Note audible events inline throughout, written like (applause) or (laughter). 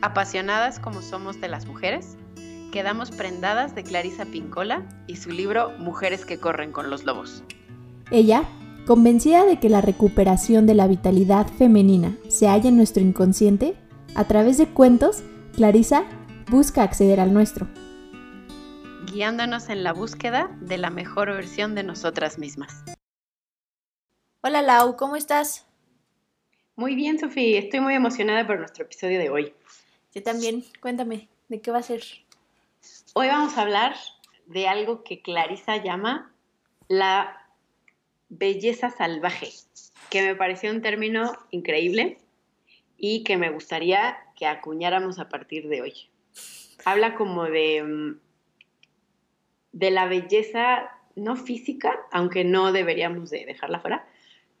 Apasionadas como somos de las mujeres, quedamos prendadas de Clarisa Pincola y su libro Mujeres que corren con los lobos. Ella, convencida de que la recuperación de la vitalidad femenina se halla en nuestro inconsciente, a través de cuentos, Clarisa busca acceder al nuestro. Guiándonos en la búsqueda de la mejor versión de nosotras mismas. Hola Lau, ¿cómo estás? Muy bien, Sofía. Estoy muy emocionada por nuestro episodio de hoy. También. Cuéntame, ¿de qué va a ser? Hoy vamos a hablar de algo que Clarisa llama la belleza salvaje, que me pareció un término increíble y que me gustaría que acuñáramos a partir de hoy. Habla como de, mm, de la belleza no física, aunque no deberíamos de dejarla fuera,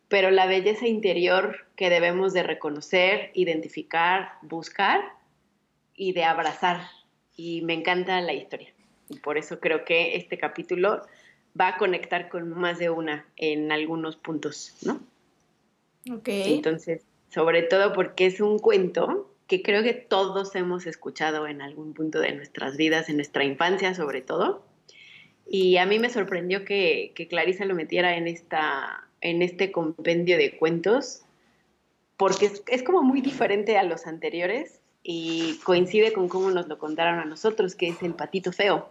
pero la belleza interior que debemos de reconocer, identificar, buscar y de abrazar. Y me encanta la historia. Y por eso creo que este capítulo va a conectar con más de una en algunos puntos, ¿no? Ok. Entonces, sobre todo porque es un cuento que creo que todos hemos escuchado en algún punto de nuestras vidas, en nuestra infancia sobre todo. Y a mí me sorprendió que, que Clarisa lo metiera en esta en este compendio de cuentos, porque es, como muy diferente a los anteriores y coincide con cómo nos lo contaron a nosotros, que es el patito feo.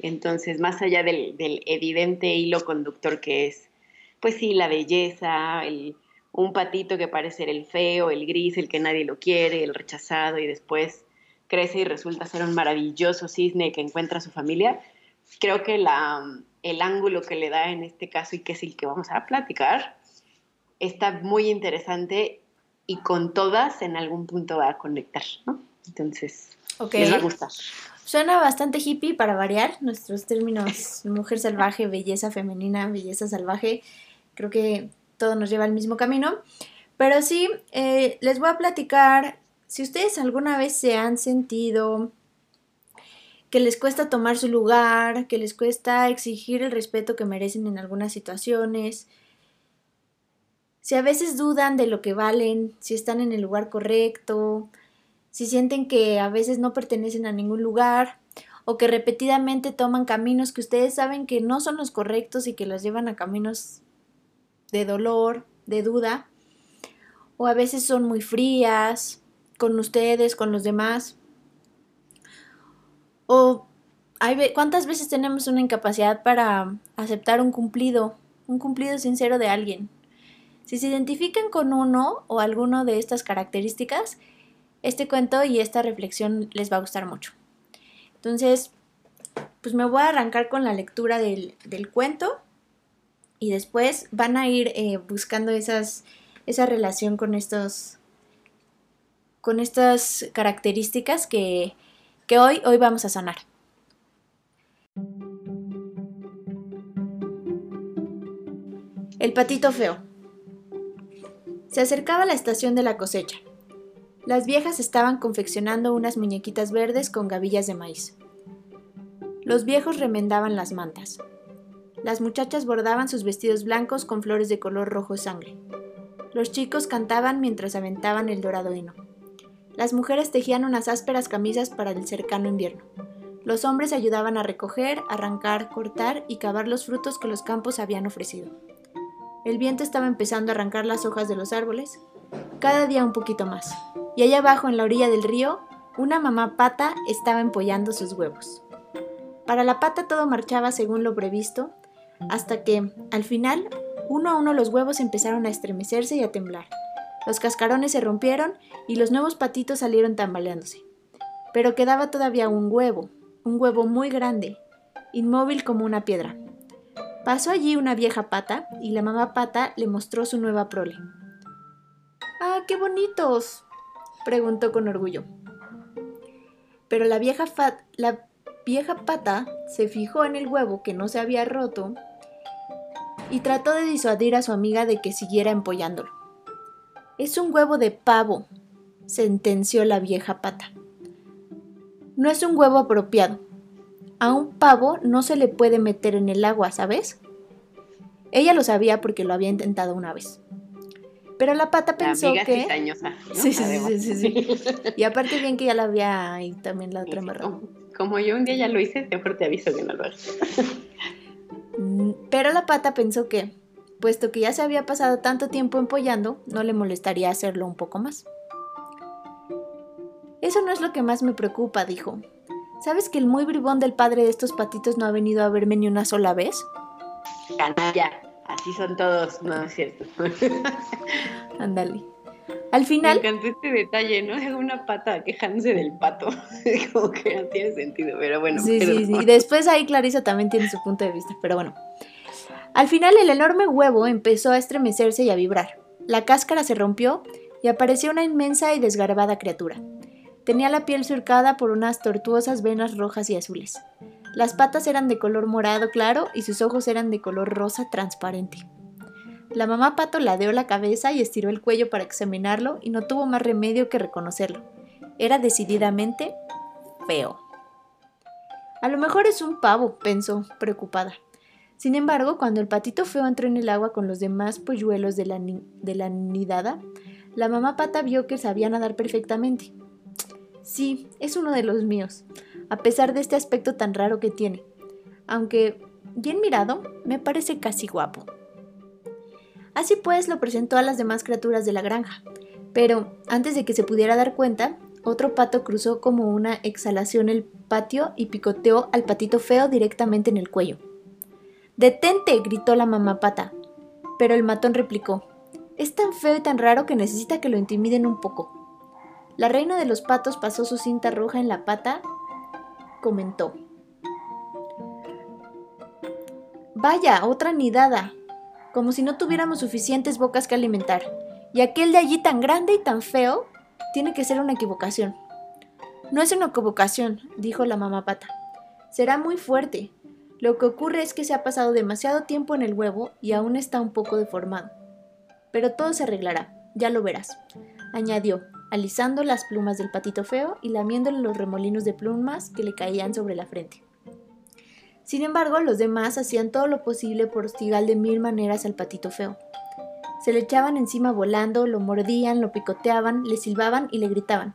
Entonces, más allá del, evidente hilo conductor que es, pues sí, la belleza, un patito que parece ser el feo, el gris, el que nadie lo quiere, el rechazado y después crece y resulta ser un maravilloso cisne que encuentra a su familia, creo que la, el ángulo que le da en este caso y que es el que vamos a platicar, está muy interesante y con todas en algún punto va a conectar, ¿no? Entonces, okay. les va a gustar. Suena bastante hippie para variar nuestros términos (laughs) mujer salvaje, belleza femenina, belleza salvaje. Creo que todo nos lleva al mismo camino. Pero sí, eh, les voy a platicar, si ustedes alguna vez se han sentido que les cuesta tomar su lugar, que les cuesta exigir el respeto que merecen en algunas situaciones, si a veces dudan de lo que valen, si están en el lugar correcto, si sienten que a veces no pertenecen a ningún lugar o que repetidamente toman caminos que ustedes saben que no son los correctos y que los llevan a caminos de dolor, de duda, o a veces son muy frías con ustedes, con los demás. O hay, ¿cuántas veces tenemos una incapacidad para aceptar un cumplido, un cumplido sincero de alguien? Si se identifican con uno o alguno de estas características, este cuento y esta reflexión les va a gustar mucho. Entonces, pues me voy a arrancar con la lectura del, cuento y después van a ir eh, buscando esa relación con estos con estas características que, que hoy, hoy vamos a sanar. El patito feo. Se acercaba la estación de la cosecha. Las viejas estaban confeccionando unas muñequitas verdes con gavillas de maíz. Los viejos remendaban las mantas. Las muchachas bordaban sus vestidos blancos con flores de color rojo sangre. Los chicos cantaban mientras aventaban el dorado hino. Las mujeres tejían unas ásperas camisas para el cercano invierno. Los hombres ayudaban a recoger, arrancar, cortar y cavar los frutos que los campos habían ofrecido. El viento estaba empezando a arrancar las hojas de los árboles, cada día un poquito más. Y allá abajo, en la orilla del río, una mamá pata estaba empollando sus huevos. Para la pata todo marchaba según lo previsto, hasta que, al final, uno a uno los huevos empezaron a estremecerse y a temblar. Los cascarones se rompieron y los nuevos patitos salieron tambaleándose. Pero quedaba todavía un huevo, un huevo muy grande, inmóvil como una piedra. Pasó allí una vieja pata y la mamá pata le mostró su nueva prole. ¡Ah, qué bonitos! preguntó con orgullo. Pero la vieja, la vieja pata se fijó en el huevo que no se había roto y trató de disuadir a su amiga de que siguiera empollándolo. Es un huevo de pavo, sentenció la vieja pata. No es un huevo apropiado. A un pavo no se le puede meter en el agua, ¿sabes? Ella lo sabía porque lo había intentado una vez. Pero la pata pensó amiga que... cizañosa, ¿no? Sí, sí, sí, sí, sí. Y aparte bien que ya la había ahí también la (laughs) otra amarrada. Como, como yo un día ya lo hice, mejor te aviso que no lo hagas. Mm, Pero la pata pensó que, puesto que ya se había pasado tanto tiempo empollando, no le molestaría hacerlo un poco más. Eso no es lo que más me preocupa, dijo. ¿Sabes que el muy bribón del padre de estos patitos no ha venido a verme ni una sola vez? Canalla, así son todos, no es cierto. (laughs) Ándale. Al Me final, encantó este detalle, ¿no? Es una pata quejándose del pato. (laughs) Como que no tiene sentido, pero bueno. sí, sí, perdón. sí. Y después ahí Clarisa también tiene su punto de vista, pero bueno. Al final el enorme huevo empezó a estremecerse y a vibrar. La cáscara se rompió y apareció una inmensa y desgarbada criatura. Tenía la piel surcada por unas tortuosas venas rojas y azules. Las patas eran de color morado claro y sus ojos eran de color rosa transparente. La mamá pato ladeó la cabeza y estiró el cuello para examinarlo y no tuvo más remedio que reconocerlo. Era decididamente feo. A lo mejor es un pavo, pensó, preocupada. Sin embargo, cuando el patito feo entró en el agua con los demás polluelos de la, nidada, la mamá pata vio que sabía nadar perfectamente. Sí, es uno de los míos, a pesar de este aspecto tan raro que tiene. Aunque, bien mirado, me parece casi guapo. Así pues, lo presentó a las demás criaturas de la granja. Pero, antes de que se pudiera dar cuenta, otro pato cruzó como una exhalación el patio y picoteó al patito feo directamente en el cuello. ¡Detente! gritó la mamá pata. Pero el matón replicó, es tan feo y tan raro que necesita que lo intimiden un poco. La reina de los patos pasó su cinta roja en la pata, comentó. Vaya, otra nidada, como si no tuviéramos suficientes bocas que alimentar. Y aquel de allí tan grande y tan feo, tiene que ser una equivocación. No es una equivocación, dijo la mamá pata. Será muy fuerte. Lo que ocurre es que se ha pasado demasiado tiempo en el huevo y aún está un poco deformado. Pero todo se arreglará, ya lo verás, añadió, alisando las plumas del patito feo y lamiéndole los remolinos de plumas que le caían sobre la frente. Sin embargo, los demás hacían todo lo posible por hostigar de mil maneras al patito feo. Se le echaban encima volando, lo mordían, lo picoteaban, le silbaban y le gritaban.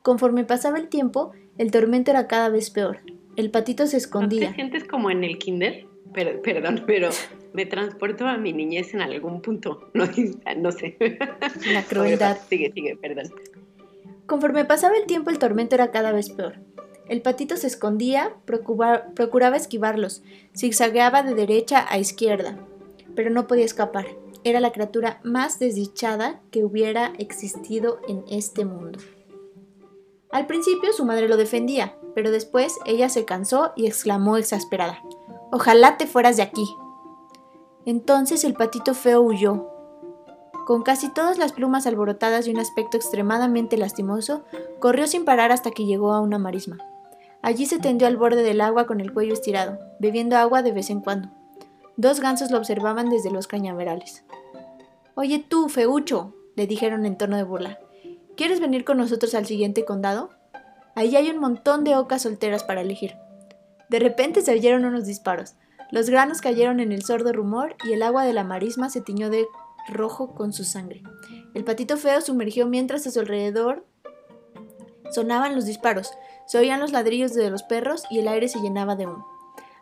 Conforme pasaba el tiempo, el tormento era cada vez peor. El patito se ¿No escondía. te sientes como en el kinder? Per- perdón, (laughs) pero me transporto a mi niñez en algún punto. (laughs) No, no sé. La (laughs) crueldad. Sigue, sigue, perdón. Conforme pasaba el tiempo, el tormento era cada vez peor. El patito se escondía, procura- procuraba esquivarlos, zigzagueaba de derecha a izquierda, pero no podía escapar. Era la criatura más desdichada que hubiera existido en este mundo. Al principio su madre lo defendía, pero después ella se cansó y exclamó exasperada, Ojalá te fueras de aquí. Entonces el patito feo huyó. Con casi todas las plumas alborotadas y un aspecto extremadamente lastimoso, corrió sin parar hasta que llegó a una marisma. Allí se tendió al borde del agua con el cuello estirado, bebiendo agua de vez en cuando. Dos gansos lo observaban desde los cañaverales. Oye tú, feucho, le dijeron en tono de burla. ¿Quieres venir con nosotros al siguiente condado? Allí hay un montón de ocas solteras para elegir. De repente se oyeron unos disparos. Los granos cayeron en el sordo rumor y el agua de la marisma se tiñó de rojo con su sangre. El patito feo sumergió mientras a su alrededor sonaban los disparos, se oían los ladrillos de los perros y el aire se llenaba de humo.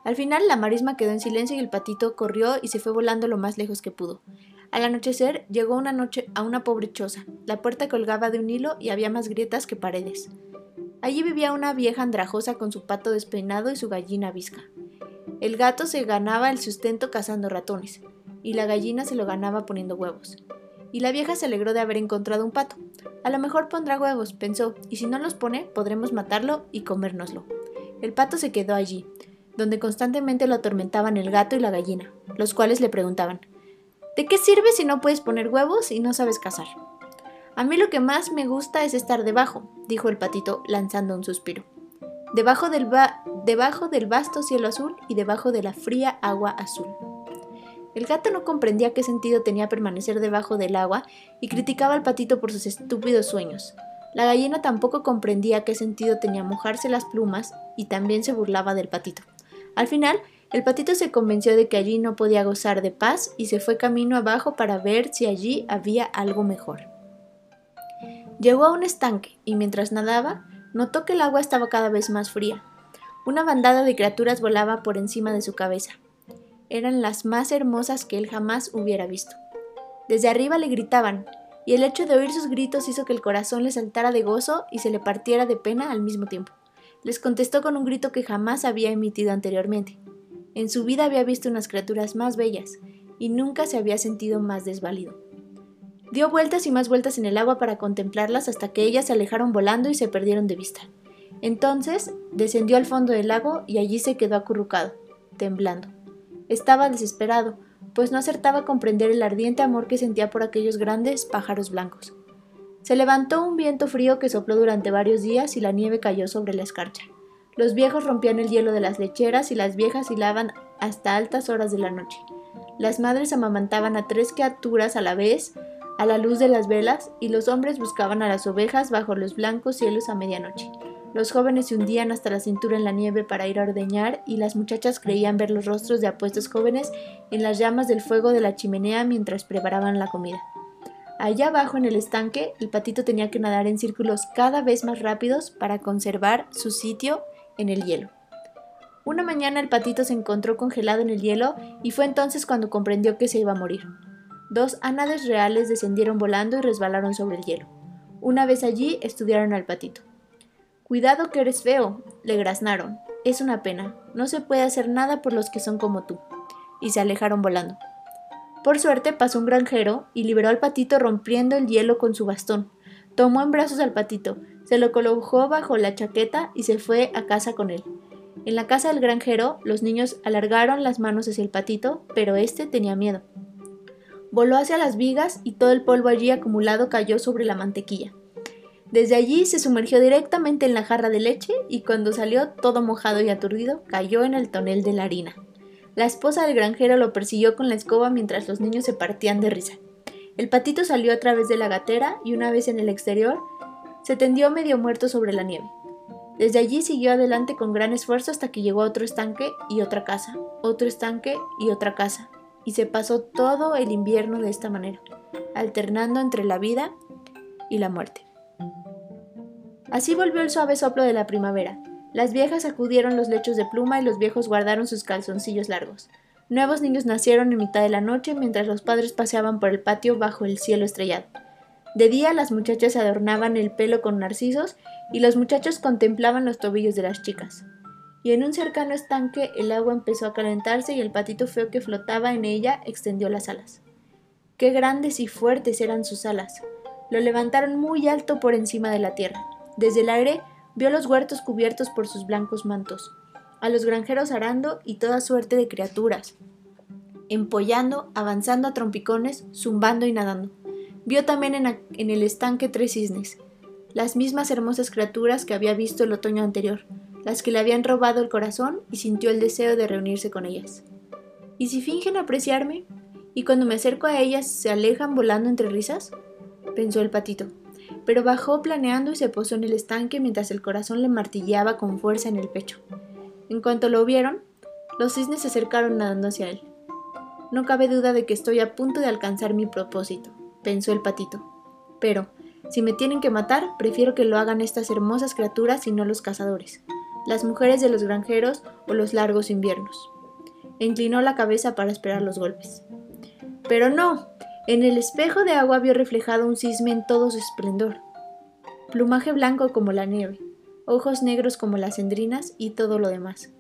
Al final la marisma quedó en silencio y el patito corrió y se fue volando lo más lejos que pudo. Al anochecer llegó una noche a una pobre choza. La puerta colgaba de un hilo y había más grietas que paredes. Allí vivía una vieja andrajosa con su pato despeinado y su gallina visca. El gato se ganaba el sustento cazando ratones, y la gallina se lo ganaba poniendo huevos. Y la vieja se alegró de haber encontrado un pato. A lo mejor pondrá huevos, pensó, y si no los pone, podremos matarlo y comérnoslo. El pato se quedó allí, donde constantemente lo atormentaban el gato y la gallina, los cuales le preguntaban, ¿De qué sirve si no puedes poner huevos y no sabes cazar? A mí lo que más me gusta es estar debajo, dijo el patito lanzando un suspiro. Debajo del, va- debajo del vasto cielo azul y debajo de la fría agua azul. El gato no comprendía qué sentido tenía permanecer debajo del agua y criticaba al patito por sus estúpidos sueños. La gallina tampoco comprendía qué sentido tenía mojarse las plumas y también se burlaba del patito. Al final, El patito se convenció de que allí no podía gozar de paz y se fue camino abajo para ver si allí había algo mejor. Llegó a un estanque y mientras nadaba, notó que el agua estaba cada vez más fría. Una bandada de criaturas volaba por encima de su cabeza. Eran las más hermosas que él jamás hubiera visto. Desde arriba le gritaban, y el hecho de oír sus gritos hizo que el corazón le saltara de gozo y se le partiera de pena al mismo tiempo. Les contestó con un grito que jamás había emitido anteriormente. En su vida había visto unas criaturas más bellas, y nunca se había sentido más desvalido. Dio vueltas y más vueltas en el agua para contemplarlas hasta que ellas se alejaron volando y se perdieron de vista. Entonces descendió al fondo del lago y allí se quedó acurrucado, temblando. Estaba desesperado, pues no acertaba a comprender el ardiente amor que sentía por aquellos grandes pájaros blancos. Se levantó un viento frío que sopló durante varios días y la nieve cayó sobre la escarcha. Los viejos rompían el hielo de las lecheras y las viejas hilaban hasta altas horas de la noche. Las madres amamantaban a tres criaturas a la vez a la luz de las velas y los hombres buscaban a las ovejas bajo los blancos cielos a medianoche. Los jóvenes se hundían hasta la cintura en la nieve para ir a ordeñar y las muchachas creían ver los rostros de apuestos jóvenes en las llamas del fuego de la chimenea mientras preparaban la comida. Allá abajo en el estanque, el patito tenía que nadar en círculos cada vez más rápidos para conservar su sitio en el hielo. Una mañana el patito se encontró congelado en el hielo y fue entonces cuando comprendió que se iba a morir. Dos ánades reales descendieron volando y resbalaron sobre el hielo. Una vez allí estudiaron al patito. Cuidado que eres feo, le graznaron. Es una pena, no se puede hacer nada por los que son como tú. Y se alejaron volando. Por suerte pasó un granjero y liberó al patito rompiendo el hielo con su bastón. Tomó en brazos al patito, se lo colocó bajo la chaqueta y se fue a casa con él. En la casa del granjero, los niños alargaron las manos hacia el patito, pero éste tenía miedo. Voló hacia las vigas y todo el polvo allí acumulado cayó sobre la mantequilla. Desde allí se sumergió directamente en la jarra de leche y cuando salió todo mojado y aturdido cayó en el tonel de la harina. La esposa del granjero lo persiguió con la escoba mientras los niños se partían de risa. El patito salió a través de la gatera y una vez en el exterior se tendió medio muerto sobre la nieve. Desde allí siguió adelante con gran esfuerzo hasta que llegó a otro estanque y otra casa, otro estanque y otra casa, y se pasó todo el invierno de esta manera, alternando entre la vida y la muerte. Así volvió el suave soplo de la primavera. Las viejas sacudieron los lechos de pluma y los viejos guardaron sus calzoncillos largos. Nuevos niños nacieron en mitad de la noche mientras los padres paseaban por el patio bajo el cielo estrellado. De día las muchachas adornaban el pelo con narcisos y los muchachos contemplaban los tobillos de las chicas. Y en un cercano estanque el agua empezó a calentarse y el patito feo que flotaba en ella extendió las alas. Qué grandes y fuertes eran sus alas. Lo levantaron muy alto por encima de la tierra. Desde el aire vio los huertos cubiertos por sus blancos mantos, a los granjeros arando y toda suerte de criaturas, empollando, avanzando a trompicones, zumbando y nadando. Vio también en, en, el estanque tres cisnes, las mismas hermosas criaturas que había visto el otoño anterior, las que le habían robado el corazón y sintió el deseo de reunirse con ellas. ¿Y si fingen apreciarme? ¿Y cuando me acerco a ellas se alejan volando entre risas? pensó el patito pero bajó planeando y se posó en el estanque mientras el corazón le martilleaba con fuerza en el pecho. En cuanto lo vieron, los cisnes se acercaron nadando hacia él. No cabe duda de que estoy a punto de alcanzar mi propósito, pensó el patito. Pero, si me tienen que matar, prefiero que lo hagan estas hermosas criaturas y no los cazadores, las mujeres de los granjeros o los largos inviernos. inclinó la cabeza para esperar los golpes. Pero no, en el espejo de agua vio reflejado un cisne en todo su esplendor. Plumaje blanco como la nieve, ojos negros como las cendrinas y todo lo demás.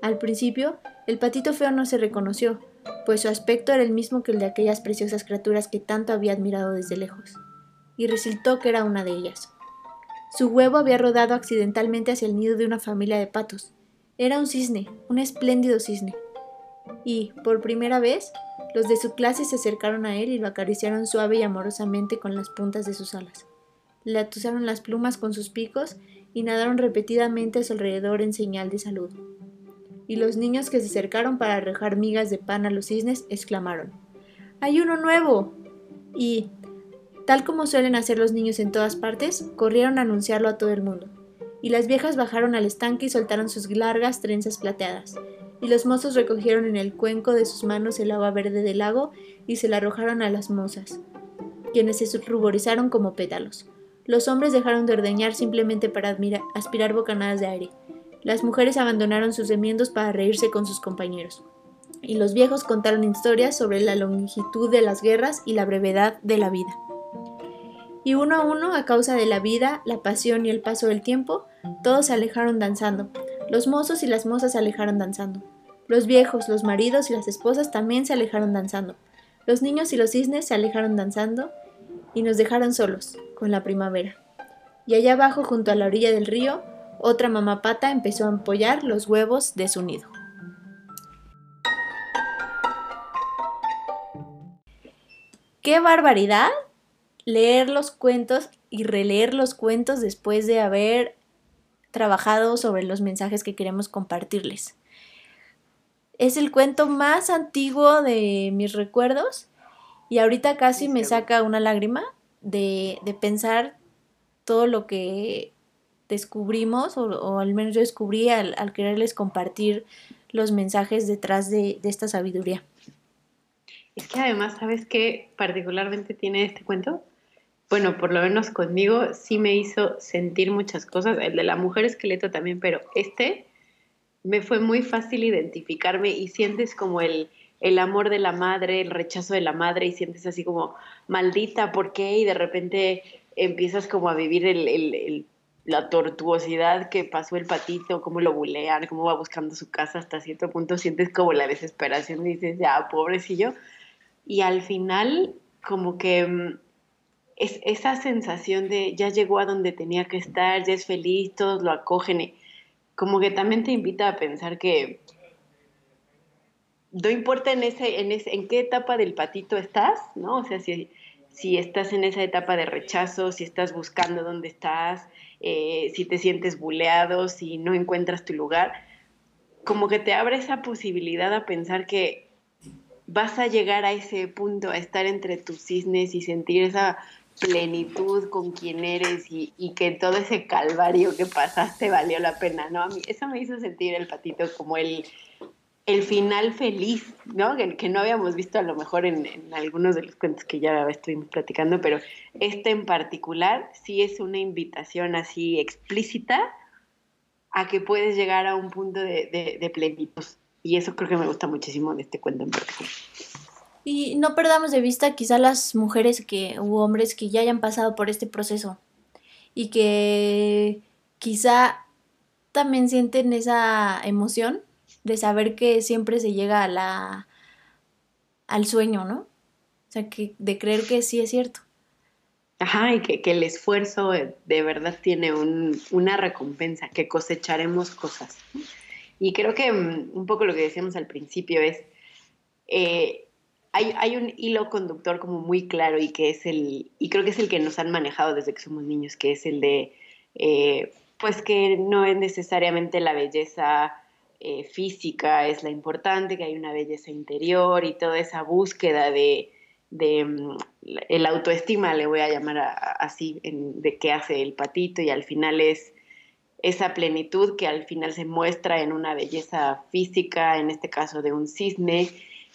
Al principio, el patito feo no se reconoció, pues su aspecto era el mismo que el de aquellas preciosas criaturas que tanto había admirado desde lejos, y resultó que era una de ellas. Su huevo había rodado accidentalmente hacia el nido de una familia de patos. Era un cisne, un espléndido cisne. Y, por primera vez, los de su clase se acercaron a él y lo acariciaron suave y amorosamente con las puntas de sus alas. Le atusaron las plumas con sus picos y nadaron repetidamente a su alrededor en señal de salud. Y los niños que se acercaron para arrojar migas de pan a los cisnes exclamaron: ¡Hay uno nuevo! Y, tal como suelen hacer los niños en todas partes, corrieron a anunciarlo a todo el mundo. Y las viejas bajaron al estanque y soltaron sus largas trenzas plateadas, y los mozos recogieron en el cuenco de sus manos el agua verde del lago y se la arrojaron a las mozas, quienes se ruborizaron como pétalos. Los hombres dejaron de ordeñar simplemente para aspirar bocanadas de aire. Las mujeres abandonaron sus remiendos para reírse con sus compañeros. Y los viejos contaron historias sobre la longitud de las guerras y la brevedad de la vida. Y uno a uno, a causa de la vida, la pasión y el paso del tiempo, todos se alejaron danzando. Los mozos y las mozas se alejaron danzando. Los viejos, los maridos y las esposas también se alejaron danzando. Los niños y los cisnes se alejaron danzando y nos dejaron solos, con la primavera. Y allá abajo, junto a la orilla del río, otra mamá pata empezó a empollar los huevos de su nido. ¡Qué barbaridad! Leer los cuentos y releer los cuentos después de haber trabajado sobre los mensajes que queremos compartirles. Es el cuento más antiguo de mis recuerdos y ahorita casi me saca una lágrima de, pensar todo lo que descubrimos, o, al menos yo descubrí al, quererles compartir los mensajes detrás de, de, esta sabiduría. Es que además, ¿sabes qué particularmente tiene este cuento? Bueno, por lo menos conmigo sí me hizo sentir muchas cosas, el de la mujer esqueleto también, pero este me fue muy fácil identificarme y sientes como el, el amor de la madre, el rechazo de la madre y sientes así como, maldita, ¿por qué? Y de repente empiezas como a vivir el, la tortuosidad que pasó el patito, cómo lo bulean, cómo va buscando su casa hasta cierto punto, sientes como la desesperación y dices, ya, pobrecillo. Y al final, como que mm, es esa sensación de ya llegó a donde tenía que estar, ya es feliz, todos lo acogen, como que también te invita a pensar que no importa en qué etapa del patito estás, ¿no? O sea, si, si estás en esa etapa de rechazo, si estás buscando dónde estás, eh, si te sientes buleado, si no encuentras tu lugar, como que te abre esa posibilidad a pensar que vas a llegar a ese punto, a estar entre tus cisnes y sentir esa plenitud con quien eres y, que todo ese calvario que pasaste valió la pena, ¿no? A mí eso me hizo sentir el patito como el el final feliz, ¿no? Que, no habíamos visto a lo mejor en, algunos de los cuentos que ya estuvimos platicando, pero este en particular sí es una invitación así explícita a que puedes llegar a un punto de, de, plenitud. Y eso creo que me gusta muchísimo de este cuento en particular. Y no perdamos de vista quizá las mujeres que, u hombres que ya hayan pasado por este proceso y que quizá también sienten esa emoción de saber que siempre se llega a la al sueño, ¿no? O sea, que de creer que sí es cierto. Ajá, y que, el esfuerzo de verdad tiene una recompensa, que cosecharemos cosas. Y creo que mm, un poco lo que decíamos al principio es, eh, hay, hay, un hilo conductor como muy claro y que es el, y creo que es el que nos han manejado desde que somos niños, que es el de, eh, pues que no es necesariamente la belleza eh, física es la importante, que hay una belleza interior y toda esa búsqueda de, de mm, el autoestima, le voy a llamar así, de qué hace el patito y al final es esa plenitud que al final se muestra en una belleza física, en este caso de un cisne,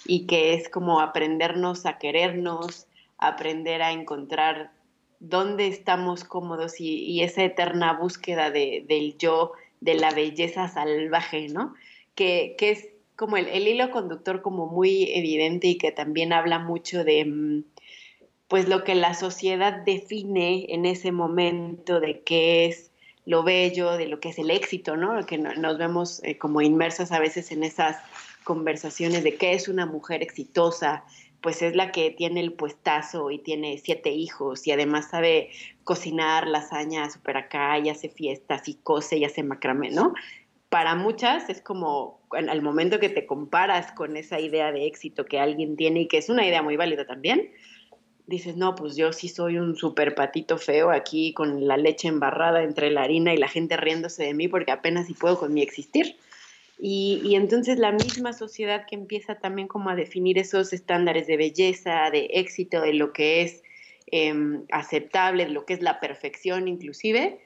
y que es como aprendernos a querernos, aprender a encontrar dónde estamos cómodos y, esa eterna búsqueda de, del yo de la belleza salvaje, ¿no? Que, es como el, hilo conductor como muy evidente y que también habla mucho de mm, pues lo que la sociedad define en ese momento de qué es lo bello, de lo que es el éxito, ¿no? Que nos vemos eh, como inmersas a veces en esas conversaciones de qué es una mujer exitosa, pues es la que tiene el puestazo y tiene siete hijos y además sabe cocinar lasaña súper acá y hace fiestas y cose y hace macramé, ¿no? Para muchas es como al momento que te comparas con esa idea de éxito que alguien tiene y que es una idea muy válida también, dices, no, pues yo sí soy un súper patito feo aquí con la leche embarrada entre la harina y la gente riéndose de mí porque apenas si puedo con mi existir. Y, entonces la misma sociedad que empieza también como a definir esos estándares de belleza, de éxito, de lo que es em, aceptable, de lo que es la perfección inclusive,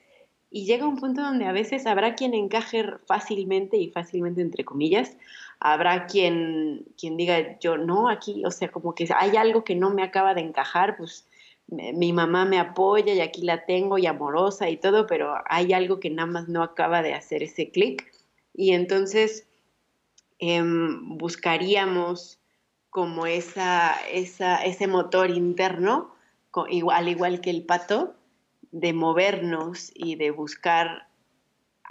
y llega un punto donde a veces habrá quien encaje fácilmente y fácilmente entre comillas, habrá quien, quien diga yo no aquí, o sea, como que hay algo que no me acaba de encajar, pues mi mamá me apoya y aquí la tengo y amorosa y todo, pero hay algo que nada más no acaba de hacer ese clic y entonces em, buscaríamos como esa, esa, ese motor interno, al igual que el pato, de movernos y de buscar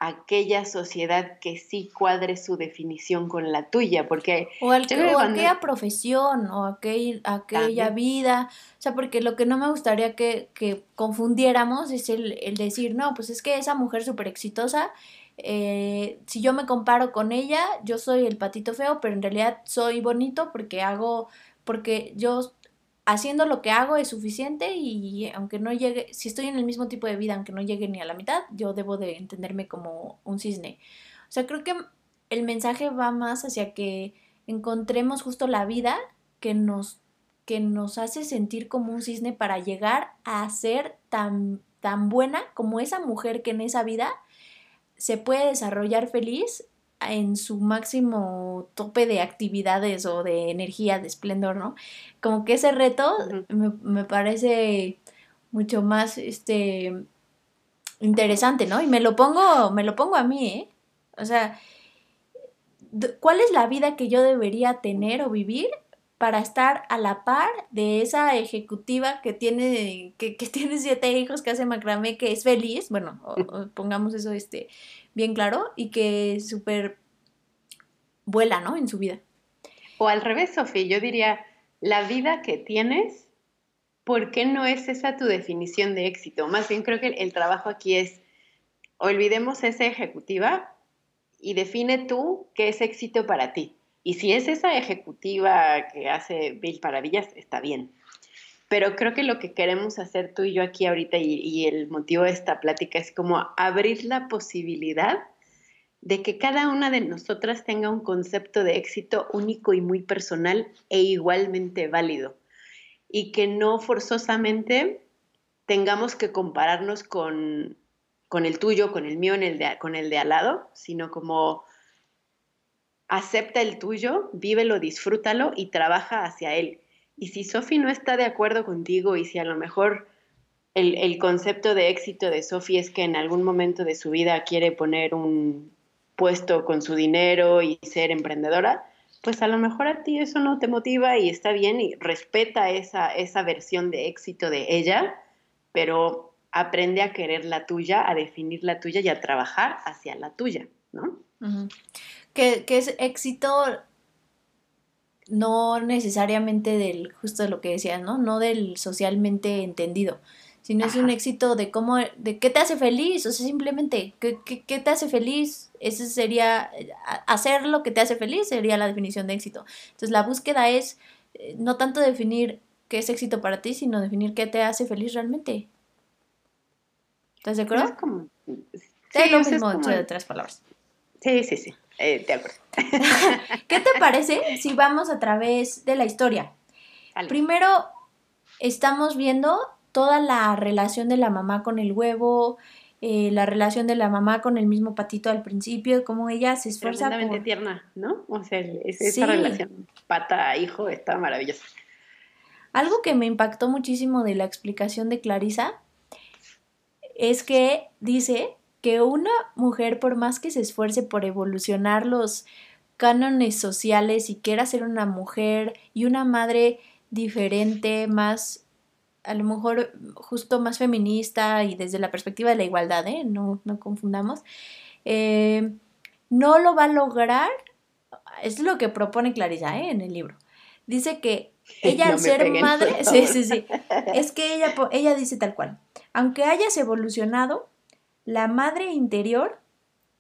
aquella sociedad que sí cuadre su definición con la tuya, porque... O, aquella profesión, o aquella vida, o sea, porque lo que no me gustaría que, confundiéramos es el, el, decir, no, pues es que esa mujer súper exitosa, eh, si yo me comparo con ella, yo soy el patito feo, pero en realidad soy bonito porque hago, porque yo haciendo lo que hago es suficiente y aunque no llegue, si estoy en el mismo tipo de vida, aunque no llegue ni a la mitad, yo debo de entenderme como un cisne. O sea, creo que el mensaje va más hacia que encontremos justo la vida que nos, que nos hace sentir como un cisne para llegar a ser tan, tan buena como esa mujer que en esa vida se puede desarrollar feliz en su máximo tope de actividades o de energía, de esplendor, ¿no? Como que ese reto me, parece mucho más este interesante, ¿no? Y me lo pongo, me lo pongo a mí, ¿eh? O sea, ¿cuál es la vida que yo debería tener o vivir para estar a la par de esa ejecutiva que tiene, que, (laughs) tiene siete hijos, que hace macramé, que es feliz, bueno, (laughs) pongamos eso este, bien claro, y que súper vuela, ¿no? En su vida. O al revés, Sofía, yo diría, la vida que tienes, ¿por qué no es esa tu definición de éxito? Más bien creo que el, trabajo aquí es, olvidemos esa ejecutiva y define tú qué es éxito para ti. Y si es esa ejecutiva que hace mil maravillas, está bien. Pero creo que lo que queremos hacer tú y yo aquí ahorita y, el motivo de esta plática es como abrir la posibilidad de que cada una de nosotras tenga un concepto de éxito único y muy personal e igualmente válido. Y que no forzosamente tengamos que compararnos con, el tuyo, con el mío, con el de al lado, sino como acepta el tuyo, vívelo, disfrútalo y trabaja hacia él. Y si Sofi no está de acuerdo contigo y si a lo mejor el, el concepto de éxito de Sofi es que en algún momento de su vida quiere poner un, puesto con su dinero y ser emprendedora, pues a lo mejor a ti eso no te motiva y está bien y respeta esa, esa versión de éxito de ella, pero aprende a querer la tuya, a definir la tuya y a trabajar hacia la tuya, ¿no? Que, que, es éxito no necesariamente del, justo de lo que decías, ¿no? No del socialmente entendido, sino es un éxito de cómo, de qué te hace feliz, o sea, simplemente, ¿qué, qué, te hace feliz? Ese sería, hacer lo que te hace feliz sería la definición de éxito. Entonces, la búsqueda es eh, no tanto definir qué es éxito para ti, sino definir qué te hace feliz realmente. ¿Estás de acuerdo? Es como... Sí, lo mismo, de otras palabras. Sí, sí, sí, eh, de acuerdo. (laughs) ¿Qué te parece si vamos a través de la historia? Primero, estamos viendo toda la relación de la mamá con el huevo, eh, la relación de la mamá con el mismo patito al principio, cómo ella se esfuerza. Tremendamente tierna, ¿no? O sea, esa relación pata-hijo está maravillosa. Algo que me impactó muchísimo de la explicación de Clarisa es que dice que una mujer, por más que se esfuerce por evolucionar los cánones sociales y quiera ser una mujer y una madre diferente, más a lo mejor justo más feminista y desde la perspectiva de la igualdad, ¿eh? no, no confundamos, eh, no lo va a lograr, es lo que propone Clarisa ¿eh? en el libro. Dice que (laughs) ella al ser madre, sí, sí, sí, (laughs) es que ella, ella dice tal cual, aunque hayas evolucionado, la madre interior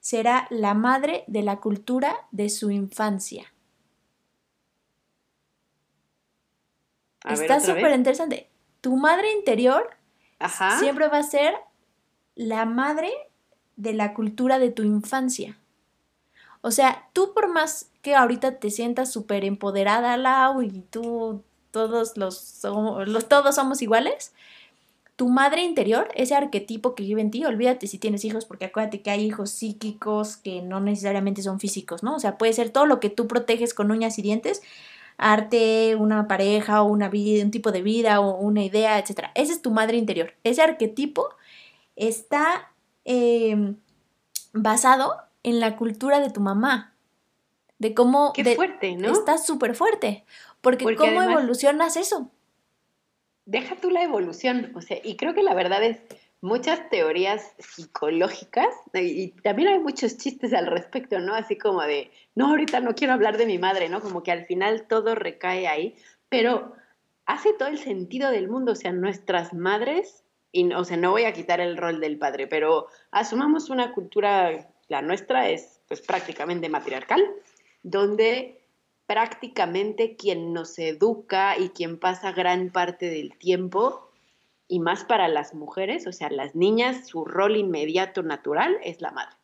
será la madre de la cultura de su infancia. Está súper interesante tu madre interior siempre va a ser la madre de la cultura de tu infancia. O sea, tú por más que ahorita te sientas súper empoderada, Lau, y tú todos los, los todos somos iguales, tu madre interior, ese arquetipo que vive en ti, olvídate si tienes hijos, porque acuérdate que hay hijos psíquicos que no necesariamente son físicos, ¿no? O sea, puede ser todo lo que tú proteges con uñas y dientes, arte, una pareja o una vida, un tipo de vida o una idea, etc. Ese es tu madre interior. Ese arquetipo está em, basado en la cultura de tu mamá. De cómo... Qué fuerte, ¿no? Está súper fuerte. Porque, ¿cómo evolucionas eso? Deja tú la evolución, o sea, y creo que la verdad es muchas teorías psicológicas y también hay muchos chistes al respecto, ¿no? Así como de, no, ahorita no quiero hablar de mi madre, ¿no? Como que al final todo recae ahí, pero hace todo el sentido del mundo, o sea, nuestras madres, y, o sea, no voy a quitar el rol del padre, pero asumamos una cultura, la nuestra es pues prácticamente matriarcal, donde prácticamente quien nos educa y quien pasa gran parte del tiempo, y más para las mujeres, o sea, las niñas, su rol inmediato natural es la madre.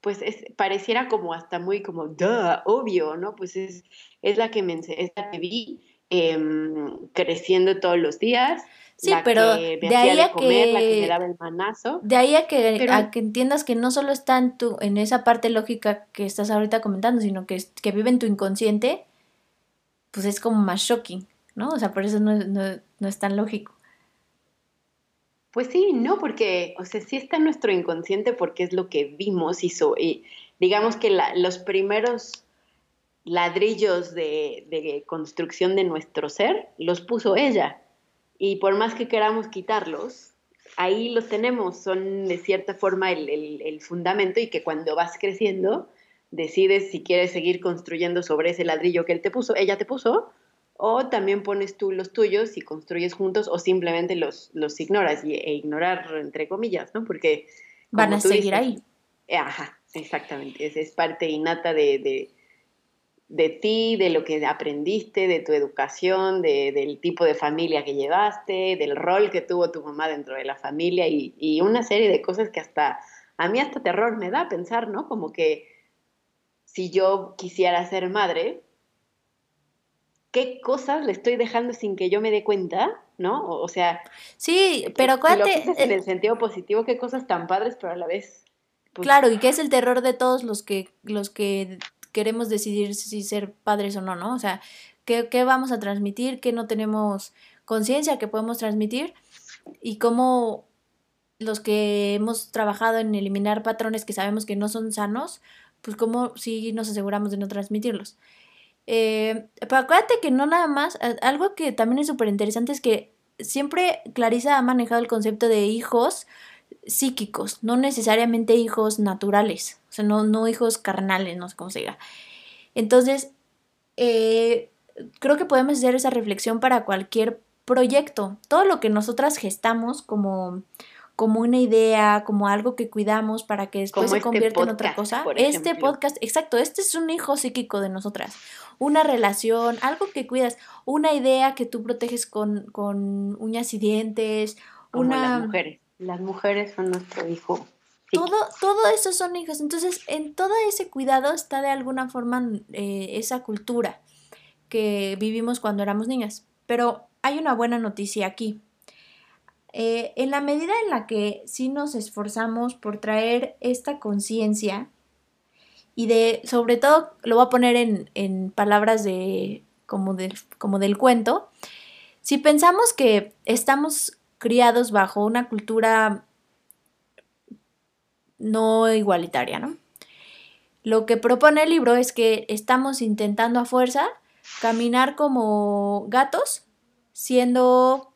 Pues es, pareciera como hasta muy como, duh, obvio, ¿no? Pues es, es, la, que me, es la que vi em, creciendo todos los días. Sí, pero de ahí a que, la que me daba el manazo. De ahí a que, a que entiendas que no solo está en, tu, en esa parte lógica que estás ahorita comentando, sino que, que vive en tu inconsciente, pues es como más shocking, ¿no? O sea, por eso no, es tan lógico. Pues sí, no, porque, o sea, sí está en nuestro inconsciente porque es lo que vimos y, y digamos que los primeros ladrillos de, de, construcción de nuestro ser los puso ella. Y por más que queramos quitarlos, ahí los tenemos, son de cierta forma el, el fundamento y que cuando vas creciendo, decides si quieres seguir construyendo sobre ese ladrillo que él te puso, ella te puso, o también pones tú los tuyos y construyes juntos o simplemente los, los ignoras y, e ignorar entre comillas, ¿no? Porque... Van a seguir ahí. Ajá, exactamente. Es, es parte innata de, de, de, ti, de lo que aprendiste, de tu educación, de, del tipo de familia que llevaste, del rol que tuvo tu mamá dentro de la familia y, y una serie de cosas que hasta, a mí hasta terror me da pensar, ¿no? Como que si yo quisiera ser madre, qué cosas le estoy dejando sin que yo me dé cuenta, ¿no? O, sea... Sí, pero acuérdate... en el sentido positivo, qué cosas tan padres, pero a la vez... Pues claro, y qué es el terror de todos los que, los que queremos decidir si ser padres o no, ¿no? O sea, ¿qué, qué vamos a transmitir? ¿Qué no tenemos conciencia que podemos transmitir? Y cómo los que hemos trabajado en eliminar patrones que sabemos que no son sanos, pues cómo si nos aseguramos de no transmitirlos. Eh, pero acuérdate que no nada más, algo que también es súper interesante es que siempre Clarisa ha manejado el concepto de hijos psíquicos, no necesariamente hijos naturales, o sea, no, no hijos carnales, no sé cómo se diga. Entonces, eh, creo que podemos hacer esa reflexión para cualquier proyecto. Todo lo que nosotras gestamos como como una idea, como algo que cuidamos para que después se este convierta en otra cosa. Este podcast, exacto, este es un hijo psíquico de nosotras. Una relación, algo que cuidas, una idea que tú proteges con, con uñas y dientes, como una... Las mujeres. Las mujeres son nuestro hijo. Todo, todo eso son hijos. Entonces, en todo ese cuidado está de alguna forma eh, esa cultura que vivimos cuando éramos niñas. Pero hay una buena noticia aquí eh, en la medida en la que sí nos esforzamos por traer esta conciencia y de, sobre todo, lo voy a poner en, palabras de como, como del cuento, si pensamos que estamos criados bajo una cultura no igualitaria, ¿no? Lo que propone el libro es que estamos intentando a fuerza caminar como gatos, siendo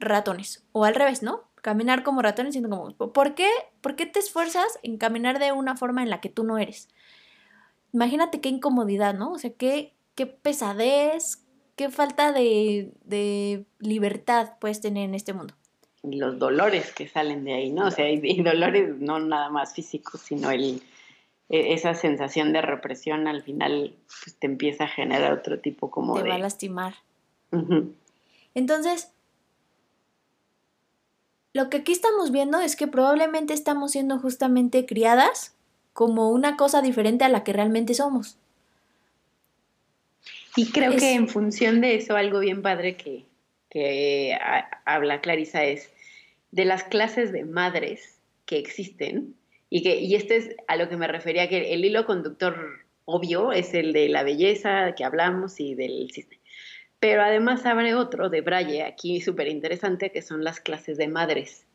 ratones. O al revés, ¿no? Caminar como ratones siendo como... ¿Por qué? ¿Por qué te esfuerzas en caminar de una forma en la que tú no eres? Imagínate qué incomodidad, ¿no? O sea, qué, qué pesadez, qué falta de, de libertad puedes tener en este mundo. Y los dolores que salen de ahí, ¿no? O sea, y dolores no nada más físicos, sino el, e, esa sensación de represión al final pues, te empieza a generar otro tipo como de... Te va a lastimar. Entonces, lo que aquí estamos viendo es que probablemente estamos siendo justamente criadas como una cosa diferente a la que realmente somos. Y creo que en función de eso, algo bien padre que, habla Clarisa es de las clases de madres que existen y que y este es a lo que me refería que el hilo conductor obvio es el de la belleza que hablamos y del cisne. Pero además abre otro de Braille, aquí súper interesante, que son las clases de madres,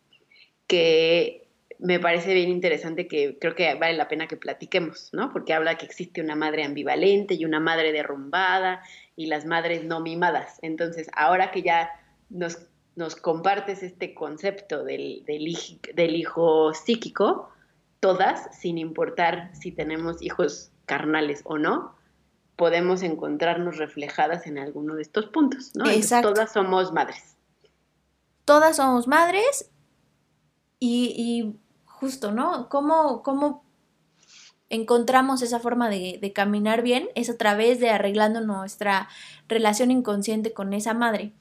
que me parece bien interesante que creo que vale la pena que platiquemos, ¿no? Porque habla que existe una madre ambivalente y una madre derrumbada y las madres no mimadas. Entonces, ahora que ya nos, nos compartes este concepto del, del, del hijo psíquico, todas, sin importar si tenemos hijos carnales o no, podemos encontrarnos reflejadas en alguno de estos puntos, ¿no? Exacto. todas somos madres. Todas somos madres y, justo, ¿no? ¿Cómo, ¿Cómo, encontramos esa forma de, de, caminar bien? Es a través de arreglando nuestra relación inconsciente con esa madre.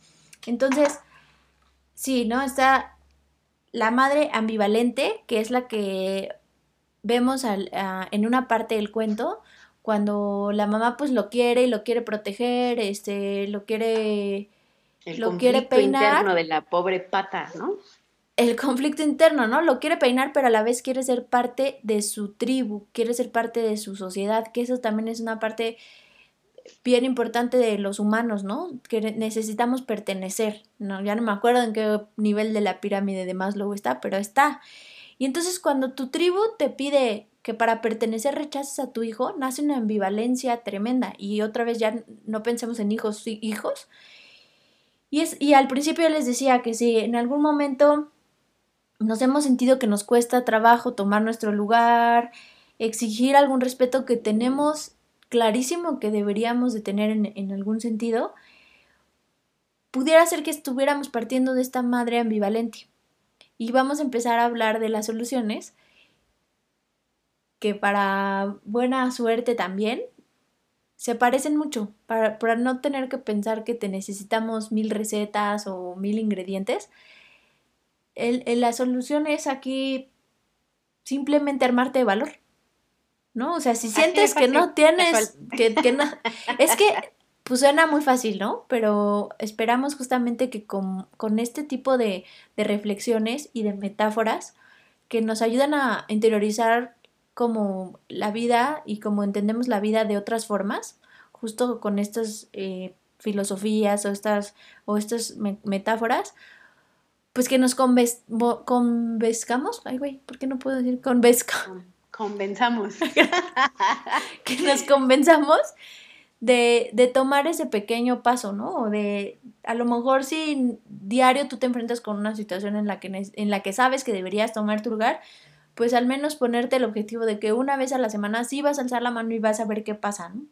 Entonces, sí, ¿no? Está la madre ambivalente, que es la que vemos en una parte del cuento, cuando la mamá pues lo quiere y lo quiere proteger, este, lo quiere, el lo quiere peinar. interno de la pobre pata, ¿no? El conflicto interno, ¿no? Lo quiere peinar, pero a la vez quiere ser parte de su tribu, quiere ser parte de su sociedad, que eso también es una parte bien importante de los humanos, ¿no? Que necesitamos pertenecer, ¿no? Ya no me acuerdo en qué nivel de la pirámide de Maslow está, pero está. Y entonces cuando tu tribu te pide que para pertenecer rechaces a tu hijo, nace una ambivalencia tremenda. Y otra vez ya no pensemos en hijos, hijos. Y, es, y al principio les decía que si en algún momento nos hemos sentido que nos cuesta trabajo tomar nuestro lugar, exigir algún respeto que tenemos clarísimo que deberíamos de tener en, en algún sentido, pudiera ser que estuviéramos partiendo de esta madre ambivalente y vamos a empezar a hablar de las soluciones que para buena suerte también se parecen mucho, para, no tener que pensar que te necesitamos mil recetas o mil ingredientes. la solución es aquí simplemente armarte de valor. ¿No? O sea, si sientes que no tienes, que, que no, (laughs) es que pues suena muy fácil, ¿no? Pero esperamos justamente que con, este tipo de, reflexiones y de metáforas que nos ayudan a interiorizar como la vida y como entendemos la vida de otras formas, justo con estas eh, filosofías o estas, o estas metáforas, pues que nos convenzcamos, ay güey, ¿por qué no puedo decir convenzca? Convenzamos. (laughs) que nos convenzamos de, de, tomar ese pequeño paso, ¿no? O de, a lo mejor si diario tú te enfrentas con una situación en la que, en la que sabes que deberías tomar tu lugar, pues al menos ponerte el objetivo de que una vez a la semana sí vas a alzar la mano y vas a ver qué pasa, ¿no?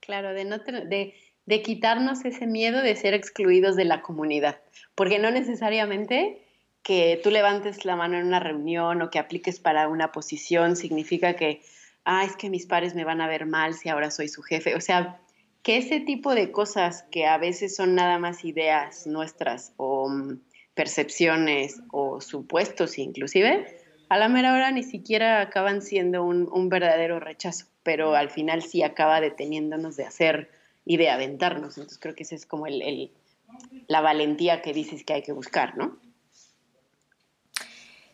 Claro, de, no de, de quitarnos ese miedo de ser excluidos de la comunidad, porque no necesariamente que tú levantes la mano en una reunión o que apliques para una posición significa que, ah, es que mis pares me van a ver mal si ahora soy su jefe. O sea, que ese tipo de cosas que a veces son nada más ideas nuestras o mm, percepciones o supuestos inclusive, a la mera hora ni siquiera acaban siendo un, verdadero rechazo, pero al final sí acaba deteniéndonos de hacer y de aventarnos. Entonces creo que esa es como el, la valentía que dices que hay que buscar, ¿no?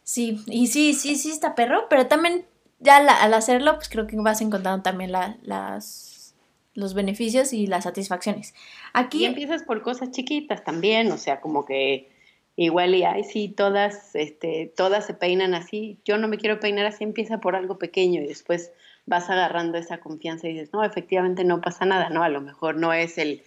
Sí, y sí, sí, sí está perro, pero también ya al hacerlo, pues creo que vas encontrando también las los beneficios y las satisfacciones. Aquí empiezas por cosas chiquitas también, o sea, como que igual y ay, sí, todas, este, todas se peinan así, yo no me quiero peinar así, empieza por algo pequeño y después vas agarrando esa confianza y dices, no, efectivamente no pasa nada, ¿no? A lo mejor no es el,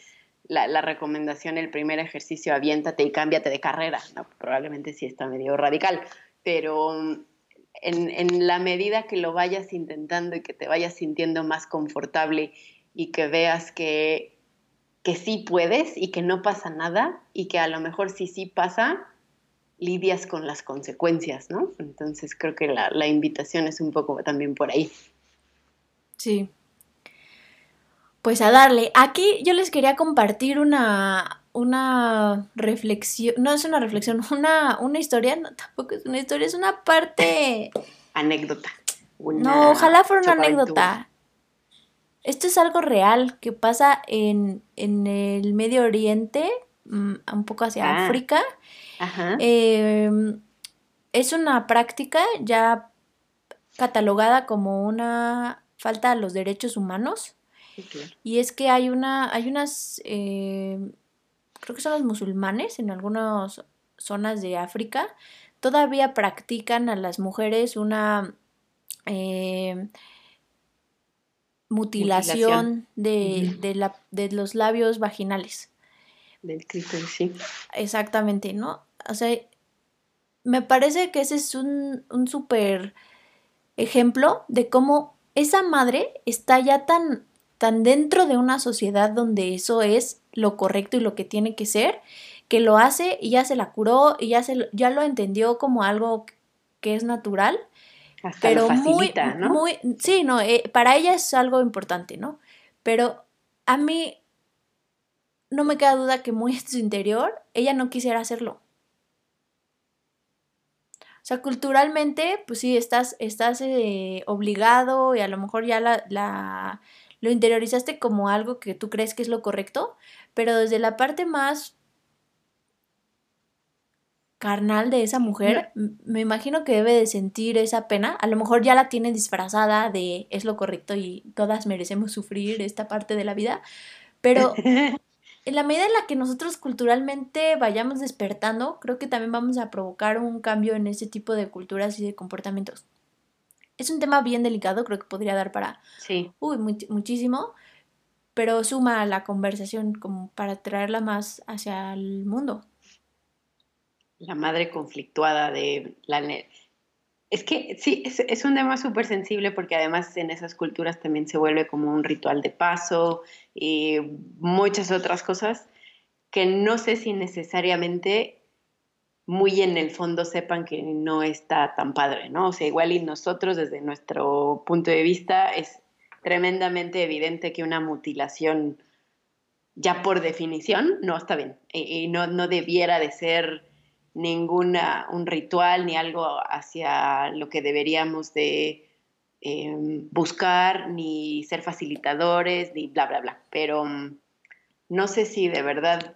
la, recomendación, el primer ejercicio, aviéntate y cámbiate de carrera, ¿no? Probablemente sí está medio radical, pero en, en la medida que lo vayas intentando y que te vayas sintiendo más confortable y que veas que, que sí puedes y que no pasa nada y que a lo mejor si sí pasa, lidias con las consecuencias, ¿no? Entonces creo que la, la invitación es un poco también por ahí. Sí. Pues a darle. Aquí yo les quería compartir una, una reflexión, no es una reflexión, (laughs) una, una historia, no, tampoco es una historia, es una parte... anécdota. no, ojalá fuera una anécdota. Esto es algo real que pasa en, el Medio Oriente, mm, un poco hacia ah. África. Em, es una práctica ya catalogada como una falta a los derechos humanos. Y es que hay una, hay unas, eh, creo que son los musulmanes en algunas zonas de África, todavía practican a las mujeres una eh, mutilación, De, de, la, de, los labios vaginales. Del clítoris, sí. Exactamente, ¿no? O sea, me parece que ese es un, un súper ejemplo de cómo esa madre está ya tan, tan dentro de una sociedad donde eso es lo correcto y lo que tiene que ser, que lo hace y ya se la curó y ya, se, ya lo entendió como algo que es natural. Hasta pero facilita, muy, ¿no? muy, sí, no, eh, para ella es algo importante, ¿no? Pero a mí no me queda duda que muy en su interior ella no quisiera hacerlo. O sea, culturalmente, pues sí, estás, estás eh, obligado y a lo mejor ya la, la, lo interiorizaste como algo que tú crees que es lo correcto, pero desde la parte más carnal de esa mujer, me imagino que debe de sentir esa pena. A lo mejor ya la tiene disfrazada de es lo correcto y todas merecemos sufrir esta parte de la vida, pero (laughs) en la medida en la que nosotros culturalmente vayamos despertando, creo que también vamos a provocar un cambio en ese tipo de culturas y de comportamientos. Es un tema bien delicado, creo que podría dar para sí. uy, muchísimo, pero suma a la conversación como para traerla más hacia el mundo. La madre conflictuada de la es que sí, es, un tema súper sensible porque además en esas culturas también se vuelve como un ritual de paso y muchas otras cosas que no sé si necesariamente muy en el fondo sepan que no está tan padre, ¿no? O sea, igual y nosotros desde nuestro punto de vista es tremendamente evidente que una mutilación ya por definición no está bien y, no, no debiera de ser ninguna, un ritual ni algo hacia lo que deberíamos de em, buscar, ni ser facilitadores, ni bla, bla, bla. Pero mm, no sé si de verdad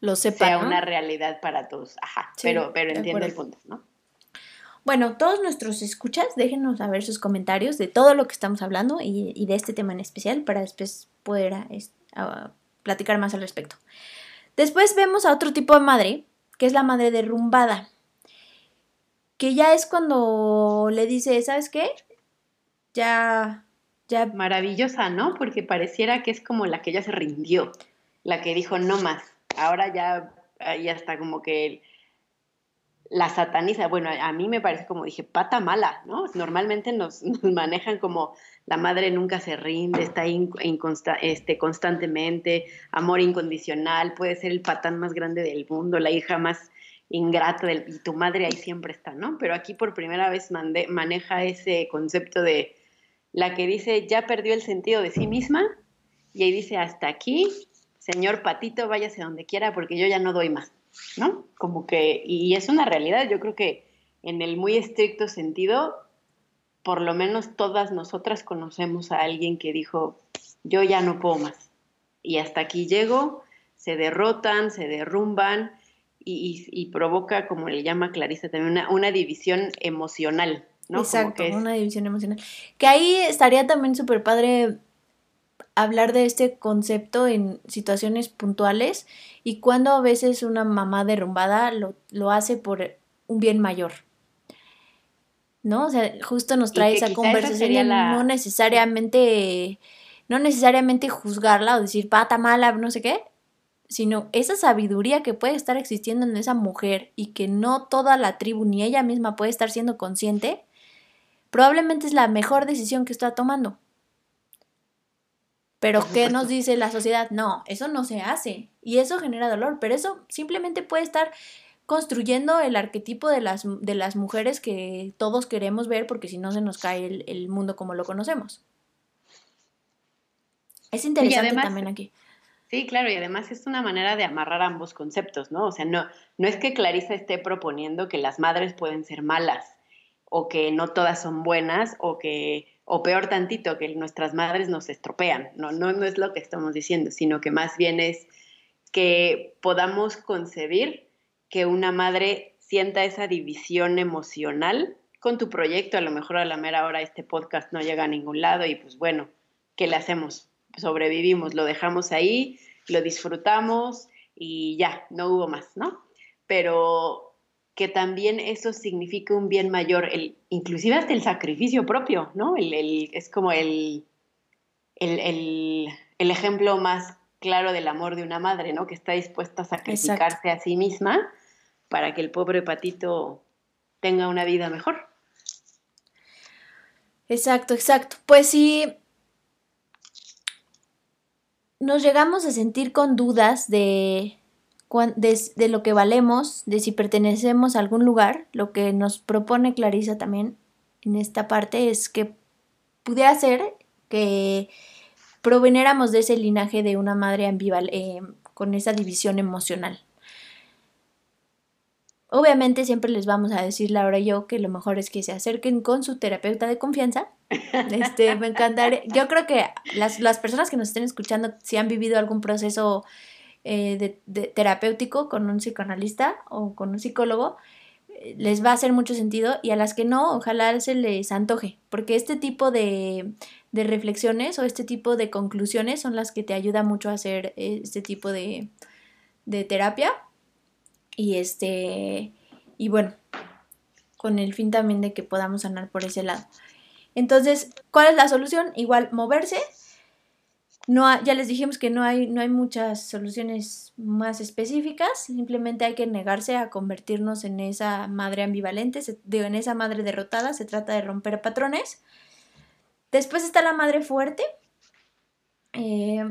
lo sea una realidad para todos. Ajá, pero, pero entiendo el punto, ¿no? Bueno, todos nuestros escuchas, déjenos saber sus comentarios de todo lo que estamos hablando y, de este tema en especial para después poder platicar más al respecto. Después vemos a otro tipo de madre que es la madre derrumbada, que ya es cuando le dice, ¿sabes qué? Ya, ya... Maravillosa, ¿no? Porque pareciera que es como la que ya se rindió, la que dijo no más. Ahora ya, ya está como que la sataniza. Bueno, a mí me parece como dije, pata mala, ¿no? Normalmente nos, (laughs) manejan como la madre nunca se rinde, está este, constantemente, amor incondicional, puede ser el patán más grande del mundo, la hija más ingrata y tu madre ahí siempre está, ¿no? Pero aquí por primera vez maneja ese concepto de la que dice ya perdió el sentido de sí misma y ahí dice hasta aquí, señor patito, váyase donde quiera porque yo ya no doy más, ¿no? Como que, y es una realidad, yo creo que en el muy estricto sentido, por lo menos todas nosotras conocemos a alguien que dijo, yo ya no puedo más. Y hasta aquí llego, se derrotan, se derrumban y, provoca, como le llama Clarisa, también una, división emocional. ¿no? Exacto, una división emocional. Que ahí estaría también súper padre hablar de este concepto en situaciones puntuales y cuando a veces una mamá derrumbada lo, lo hace por un bien mayor. ¿no? O sea, justo nos trae esa conversación no necesariamente, no necesariamente juzgarla o decir pata mala, no sé qué, sino esa sabiduría que puede estar existiendo en esa mujer y que no toda la tribu ni ella misma puede estar siendo consciente, probablemente es la mejor decisión que está tomando. Pero ¿qué nos dice la sociedad? No, eso no se hace y eso genera dolor, pero eso simplemente puede estar construyendo el arquetipo de las, de las mujeres que todos queremos ver porque si no se nos cae el, mundo como lo conocemos. Es interesante también aquí. Sí, claro, y además es una manera de amarrar ambos conceptos, ¿no? O sea, no, no es que Clarisa esté proponiendo que las madres pueden ser malas o que no todas son buenas o que, o peor tantito, que nuestras madres nos estropean. No, no, no es lo que estamos diciendo, sino que más bien es que podamos concebir que una madre sienta esa división emocional con tu proyecto. A lo mejor a la mera hora este podcast no llega a ningún lado y pues bueno, ¿qué le hacemos? Sobrevivimos, lo dejamos ahí, lo disfrutamos y ya, no hubo más, ¿no? Pero que también eso significa un bien mayor, el, inclusive hasta el sacrificio propio, ¿no? El, es como el, el, ejemplo más claro del amor de una madre, ¿no? Que está dispuesta a sacrificarse a sí misma para que el pobre patito tenga una vida mejor. Exacto, exacto. Pues sí, nos llegamos a sentir con dudas de, de, lo que valemos, de si pertenecemos a algún lugar, lo que nos propone Clarisa también en esta parte es que pudiera ser que proveniéramos de ese linaje de una madre ambival eh, con esa división emocional. Obviamente siempre les vamos a decir Laura y yo que lo mejor es que se acerquen con su terapeuta de confianza. Este, me encantaría. Yo creo que las, las personas que nos estén escuchando, si han vivido algún proceso eh, de, terapéutico con un psicoanalista o con un psicólogo, eh, les va a hacer mucho sentido y a las que no, ojalá se les antoje, porque este tipo de, de reflexiones o este tipo de conclusiones son las que te ayudan mucho a hacer este tipo de, de terapia y este, y bueno, con el fin también de que podamos sanar por ese lado. Entonces, ¿cuál es la solución? Igual moverse. No ya les dijimos que no hay, no hay muchas soluciones más específicas, simplemente hay que negarse a convertirnos en esa madre ambivalente, en esa madre derrotada, se trata de romper patrones. Después está la madre fuerte, eh,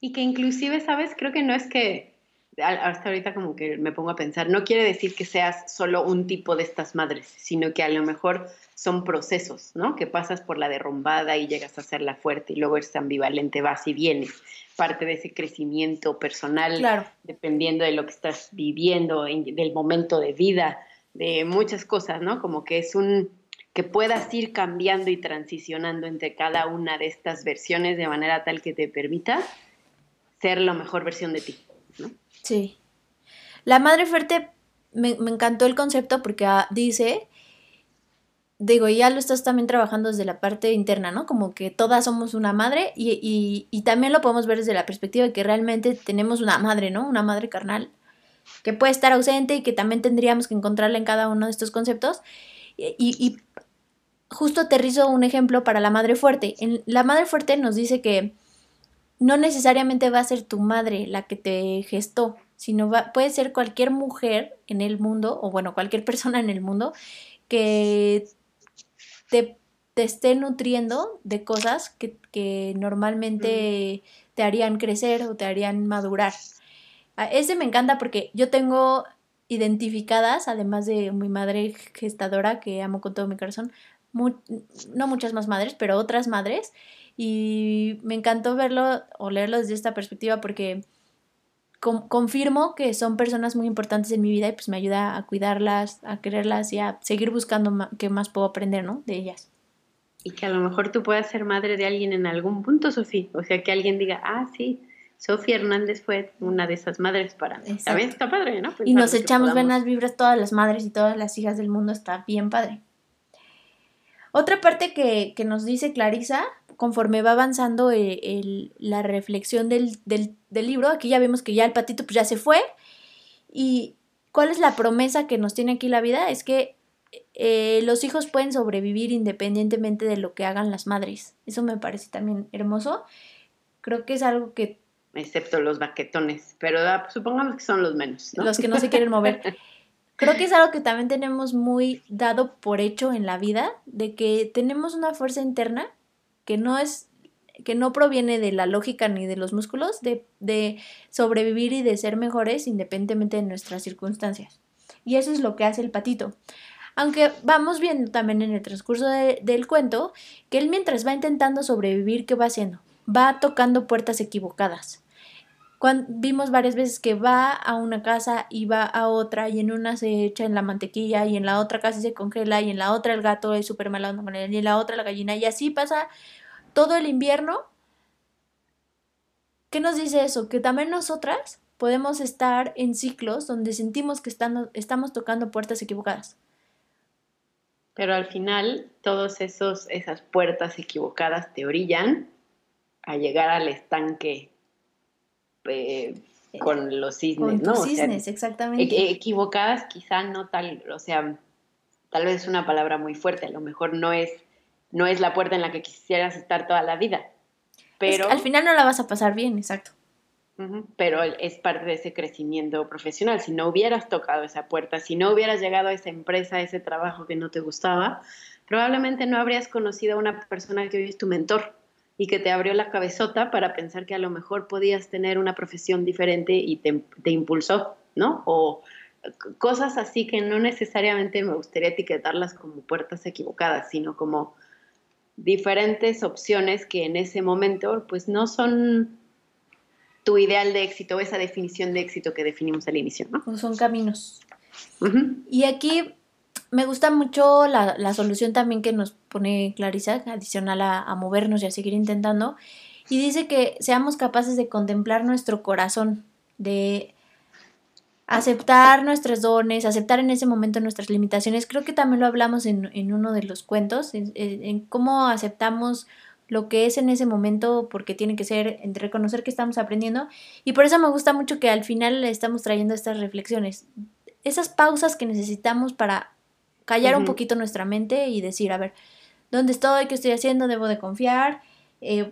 y que inclusive, ¿sabes? Creo que no es que, hasta ahorita como que me pongo a pensar, no quiere decir que seas solo un tipo de estas madres, sino que a lo mejor son procesos, ¿no? Que pasas por la derrumbada y llegas a ser la fuerte y luego eres ambivalente, vas y vienes. Parte de ese crecimiento personal, claro. dependiendo de lo que estás viviendo, del momento de vida, de muchas cosas, ¿no? Como que es un, que puedas ir cambiando y transicionando entre cada una de estas versiones de manera tal que te permita ser la mejor versión de ti. ¿no? Sí. La madre fuerte, me, encantó el concepto porque ah, dice, digo, ya lo estás también trabajando desde la parte interna, ¿no? Como que todas somos una madre y, y, también lo podemos ver desde la perspectiva de que realmente tenemos una madre, ¿no? Una madre carnal que puede estar ausente y que también tendríamos que encontrarla en cada uno de estos conceptos. Y, y justo aterrizo un ejemplo para la madre fuerte. La madre fuerte nos dice que no necesariamente va a ser tu madre la que te gestó, sino va, puede ser cualquier mujer en el mundo, o bueno, cualquier persona en el mundo que te, esté nutriendo de cosas que, normalmente te harían crecer o te harían madurar. Ah, ese me encanta porque yo tengo identificadas, además de mi madre gestadora, que amo con todo mi corazón, no muchas más madres, pero otras madres, y me encantó verlo o leerlo desde esta perspectiva porque confirmo que son personas muy importantes en mi vida y pues me ayuda a cuidarlas, a quererlas y a seguir buscando qué más puedo aprender, ¿no? De ellas. Y que a lo mejor tú puedas ser madre de alguien en algún punto, Sofía. O sea, que alguien diga, ah, sí, Sofía Hernández fue una de esas madres para mí. También está padre, ¿no? y nos echamos buenas vibras todas las madres y todas las hijas del mundo, está bien padre. Otra parte que, que nos dice Clarisa conforme va avanzando eh, la reflexión del, libro, aquí ya vemos que ya el patito pues ya se fue. ¿Y cuál es la promesa que nos tiene aquí la vida? Es que eh, los hijos pueden sobrevivir independientemente de lo que hagan las madres. Eso me parece también hermoso. Creo que es algo que... Excepto los baquetones, pero ah, supongamos que son los menos. Los que no se quieren mover. Creo que es algo que también tenemos muy dado por hecho en la vida, de que tenemos una fuerza interna que no es que no proviene de la lógica ni de los músculos, de, de, sobrevivir y de ser mejores independientemente de nuestras circunstancias. Y eso es lo que hace el patito. Aunque vamos viendo también en el transcurso del cuento que él mientras va intentando sobrevivir, ¿qué va haciendo? Va tocando puertas equivocadas. Vimos varias veces que va a una casa y va a otra y en una se echa en la mantequilla y en la otra casi se congela y en la otra el gato es súper él y en la otra la gallina y así pasa todo el invierno. ¿Qué nos dice eso? Que también nosotras podemos estar en ciclos donde sentimos que estamos tocando puertas equivocadas. Pero al final, todas esas puertas equivocadas te orillan a llegar al estanque eh, con los cisnes, con ¿no? cisnes, exactamente. Equivocadas, quizá no tal, o sea, tal vez es una palabra muy fuerte, a lo mejor no es, no es la puerta en la que quisieras estar toda la vida. Pero al final no la vas a pasar bien, exacto. pero es parte de ese crecimiento profesional. Si no hubieras tocado esa puerta, si no hubieras llegado a esa empresa, a ese trabajo que no te gustaba, probablemente no habrías conocido a una persona que hoy es tu mentor y que te abrió la cabezota para pensar que a lo mejor podías tener una profesión diferente y te, te impulsó, ¿no? O cosas así que no necesariamente me gustaría etiquetarlas como puertas equivocadas, sino como diferentes opciones que en ese momento pues no son tu ideal de éxito, esa definición de éxito que definimos al inicio, ¿no? son caminos. Y aquí me gusta mucho la, solución también que nos pone Clarisa, adicional a, movernos y a seguir intentando. Y dice que seamos capaces de contemplar nuestro corazón, de aceptar nuestros dones, aceptar en ese momento nuestras limitaciones. Creo que también lo hablamos en, uno de los cuentos, en, cómo aceptamos lo que es en ese momento, porque tiene que ser entre reconocer que estamos aprendiendo. Y por eso me gusta mucho que al final estamos trayendo estas reflexiones. Esas pausas que necesitamos para callar un poquito nuestra mente y decir, a ver, ¿dónde estoy? ¿Qué estoy haciendo? ¿Debo de confiar? Eh,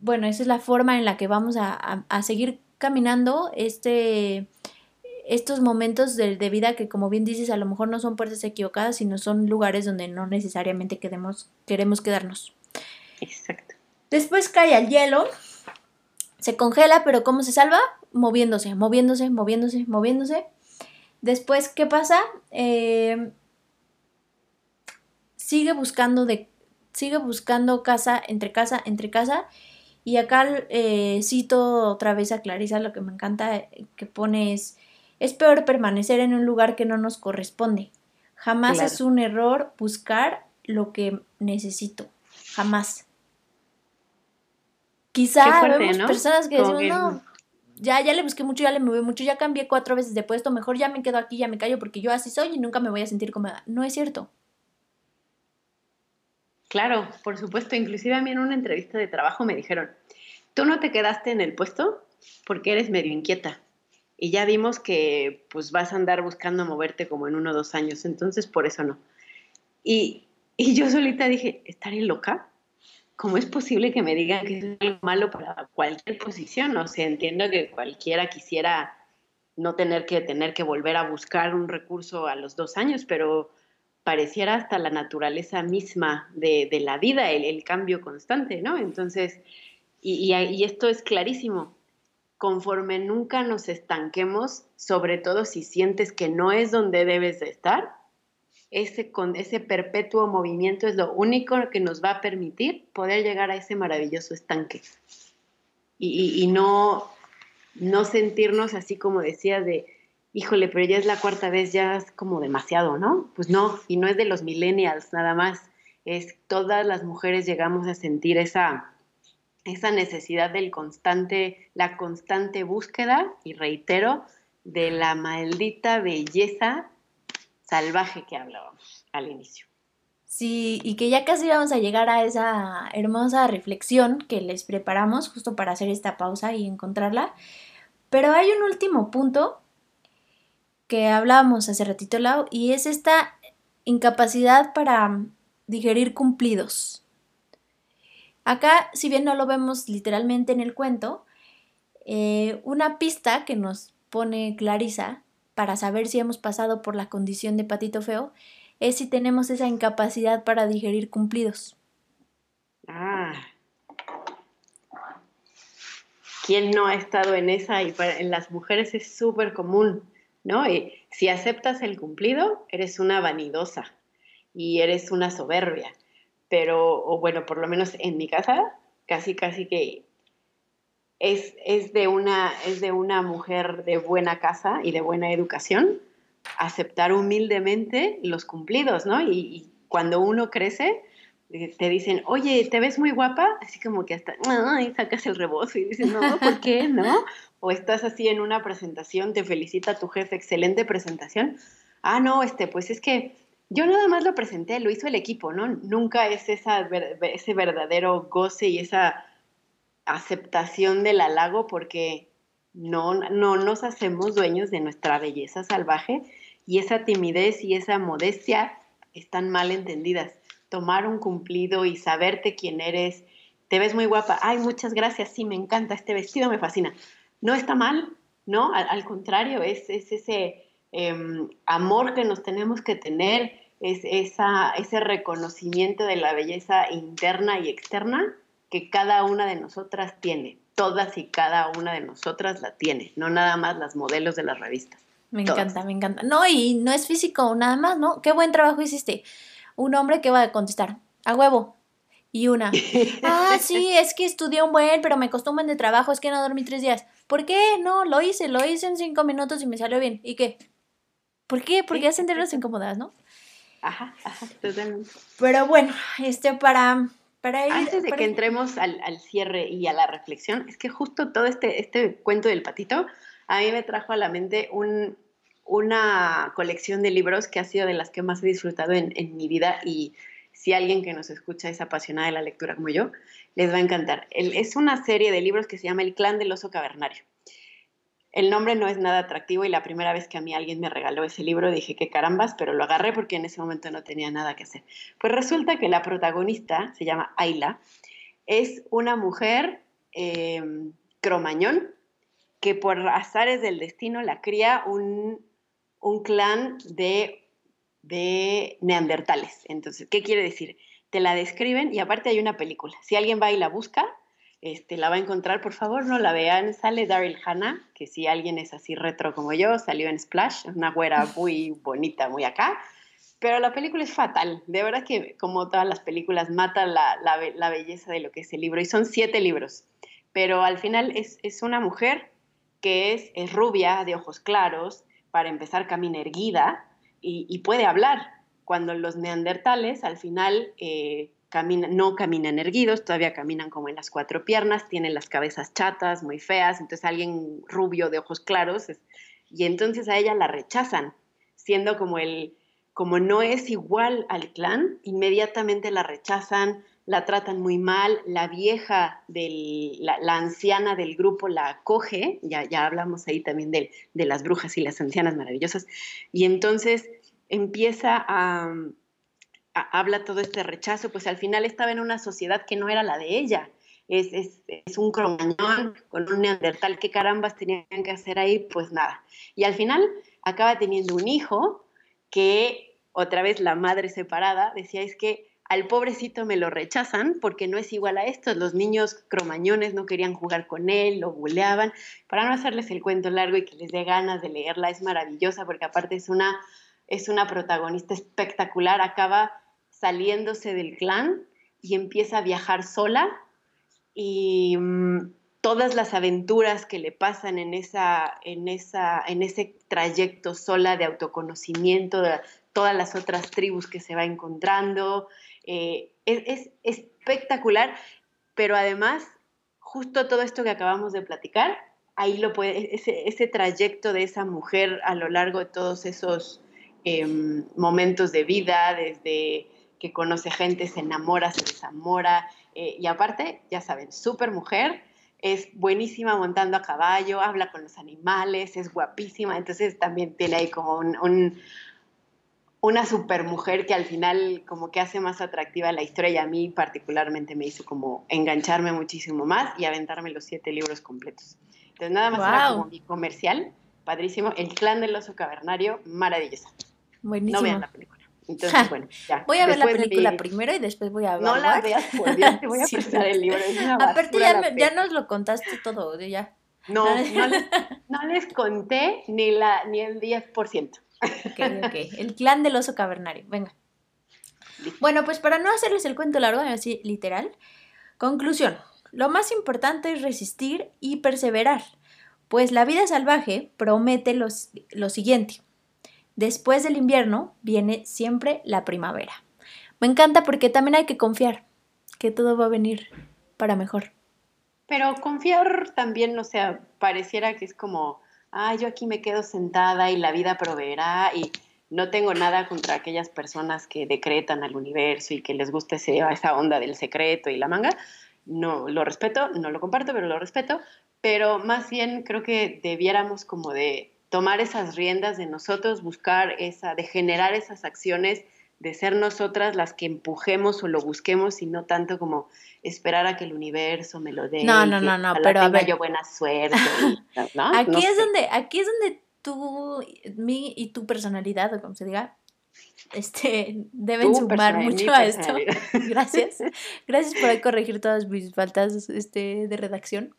bueno, esa es la forma en la que vamos a, a seguir caminando este estos momentos de, vida que, como bien dices, a lo mejor no son puertas equivocadas, sino son lugares donde no necesariamente queremos, queremos quedarnos. Exacto. Después cae el hielo, se congela, pero ¿cómo se salva? Moviéndose, moviéndose, moviéndose, moviéndose. Después, ¿qué pasa? Eh, sigue buscando de sigue buscando casa entre casa entre casa y acá eh, cito otra vez a Clarisa lo que me encanta que pone es es peor permanecer en un lugar que no nos corresponde. Jamás es un error buscar lo que necesito. Jamás. Quizá vemos personas que decimos, no, ya, ya le busqué mucho, ya le moví mucho, ya cambié cuatro veces de puesto, mejor ya me quedo aquí, ya me callo porque yo así soy y nunca me voy a sentir cómoda. No es cierto. Claro, por supuesto. Inclusive a mí en una entrevista de trabajo me dijeron, tú no te quedaste en el puesto porque eres medio inquieta y ya vimos que pues vas a andar buscando moverte como en uno o dos años, entonces por eso no. Y, y yo solita dije, ¿estaré loca? ¿Cómo es posible que me digan que es algo malo para cualquier posición? O sea, entiendo que cualquiera quisiera no tener que tener que volver a buscar un recurso a los dos años, pero pareciera hasta la naturaleza misma de, la vida, el, cambio constante, ¿no? Entonces, y esto es clarísimo conforme nunca nos estanquemos, sobre todo si sientes que no es donde debes de estar, ese, con ese perpetuo movimiento es lo único que nos va a permitir poder llegar a ese maravilloso estanque. Y, no, no sentirnos así como decías de, híjole, pero ya es la cuarta vez, ya es como demasiado, ¿no? Pues no, y no es de los millennials nada más, es todas las mujeres llegamos a sentir esa, esa necesidad del constante, la constante búsqueda, y reitero, de la maldita belleza salvaje que hablábamos al inicio. Sí, y que ya casi vamos a llegar a esa hermosa reflexión que les preparamos justo para hacer esta pausa y encontrarla. Pero hay un último punto que hablábamos hace ratito, Lau, y es esta incapacidad para digerir cumplidos. Acá, si bien no lo vemos literalmente en el cuento, eh, una pista que nos pone Clarisa para saber si hemos pasado por la condición de patito feo es si tenemos esa incapacidad para digerir cumplidos. Ah. ¿Quién no ha estado en esa? Y en las mujeres es súper común, ¿no? Y si aceptas el cumplido, eres una vanidosa y eres una soberbia pero, o bueno, por lo menos en mi casa, casi, casi que es, es, de una, es de una mujer de buena casa y de buena educación aceptar humildemente los cumplidos, ¿no? Y, cuando uno crece, eh, te dicen, oye, ¿te ves muy guapa? Así como que hasta, ay, sacas el rebozo y dices, no, ¿por qué? ¿No? O estás así en una presentación, te felicita tu jefe, excelente presentación. Ah, no, este, pues es que yo nada más lo presenté, lo hizo el equipo, ¿no? Nunca es esa, ese verdadero goce y esa aceptación del halago porque no, no nos hacemos dueños de nuestra belleza salvaje y esa timidez y esa modestia están mal entendidas. Tomar un cumplido y saberte quién eres, te ves muy guapa, ay, muchas gracias, sí, me encanta, este vestido me fascina. No está mal, ¿no? Al, contrario, es, ese em, amor que nos tenemos que tener, es esa, ese reconocimiento de la belleza interna y externa que cada una de nosotras tiene. Todas y cada una de nosotras la tiene, no nada más las modelos de las revistas. Me encanta, me encanta. No, y no es físico nada más, ¿no? Qué buen trabajo hiciste. Un hombre que va a contestar, a huevo. Y una, (laughs) ah, sí, es que estudié un buen, pero me costó un buen de trabajo, es que no dormí tres días. ¿Por qué? No, lo hice, lo hice en cinco minutos y me salió bien. ¿Y qué? ¿Por qué? Porque hacen las incómodas, ¿no? Ajá, ajá, totalmente. Pero bueno, este, para antes de que entremos al, cierre y a la reflexión, es que justo todo este, este cuento del patito, a mí me trajo a la mente una colección de libros que ha sido de las que más he disfrutado en, en, mi vida y si alguien que nos escucha es apasionada de la lectura como yo, les va a encantar. es una serie de libros que se llama El clan del oso cavernario. El nombre no es nada atractivo y la primera vez que a mí alguien me regaló ese libro dije que carambas, pero lo agarré porque en ese momento no tenía nada que hacer. Pues resulta que la protagonista se llama Ayla, es una mujer eh, cromañón que por azares del destino la cría un, clan de, de neandertales. Entonces, ¿qué quiere decir? Te la describen y aparte hay una película. Si alguien va y la busca, este, la va a encontrar, por favor, no la vean. Sale Daryl Hannah, que si alguien es así retro como yo, salió en Splash, una güera (laughs) muy bonita, muy acá. Pero la película es fatal. De verdad que, como todas las películas, mata la, la, belleza de lo que es el libro. Y son siete libros. Pero al final es, es una mujer que es, es, rubia, de ojos claros, para empezar camina erguida y, puede hablar. Cuando los neandertales al final eh, no caminan erguidos, todavía caminan como en las cuatro piernas, tienen las cabezas chatas, muy feas, entonces alguien rubio de ojos claros, y entonces a ella la rechazan, siendo como el, como no es igual al clan, inmediatamente la rechazan, la tratan muy mal, la vieja, del, la, anciana del grupo la acoge, ya, ya hablamos ahí también de, de las brujas y las ancianas maravillosas, y entonces empieza a habla todo este rechazo, pues al final estaba en una sociedad que no era la de ella. Es, es, es un cromañón con un neandertal, ¿qué carambas tenían que hacer ahí? Pues nada. Y al final acaba teniendo un hijo que, otra vez la madre separada, decía, es que al pobrecito me lo rechazan porque no es igual a estos. Los niños cromañones no querían jugar con él, lo buleaban. Para no hacerles el cuento largo y que les dé ganas de leerla, es maravillosa porque aparte es una, es una protagonista espectacular. Acaba saliéndose del clan y empieza a viajar sola y mm, todas las aventuras que le pasan en, esa, en, esa, en ese trayecto sola de autoconocimiento, de todas las otras tribus que se va encontrando, eh, es, espectacular, pero además, justo todo esto que acabamos de platicar, ahí lo puede, ese, ese trayecto de esa mujer a lo largo de todos esos em, momentos de vida, desde que conoce gente, se enamora, se desamora. Eh, y aparte, ya saben, súper mujer, es buenísima montando a caballo, habla con los animales, es guapísima. Entonces también tiene ahí como un, una super mujer que al final como que hace más atractiva la historia y a mí particularmente me hizo como engancharme muchísimo más y aventarme los siete libros completos. Entonces nada más era como mi comercial, padrísimo. El clan del oso cavernario, maravillosa. Buenísimo. No vean la película. Entonces, bueno, ya. Voy a ver la película primero y después voy a ver. No la veas, por Dios, te voy a (laughs) prestar el libro. Es una Aparte, ya, ya, nos lo contaste todo, ya. No, (laughs) no, les, no les conté ni, la, ni el 10%. El clan del oso cavernario. Venga. Bueno, pues para no hacerles el cuento largo, así literal, conclusión. Lo más importante es resistir y perseverar, pues la vida salvaje promete lo siguiente. Después del invierno viene siempre la primavera. Me encanta porque también hay que confiar que todo va a venir para mejor. Pero confiar también, o sea, pareciera que es como, ah, yo aquí me quedo sentada y la vida proveerá y no tengo nada contra aquellas personas que decretan al universo y que les gusta ese, esa onda del secreto y la manga. No, lo respeto, no lo comparto, pero lo respeto. Pero más bien creo que debiéramos como de tomar esas riendas de nosotros, buscar esa, de generar esas acciones de ser nosotras las que empujemos o lo busquemos y no tanto como esperar a que el universo me lo dé. No, no, no, no, pero a ver. yo buena suerte. (laughs) Aquí es donde, aquí es donde tú, mi y tu personalidad, o como se diga, este, deben sumar mucho a esto. (laughs) Gracias. Gracias por corregir todas mis faltas este, de redacción.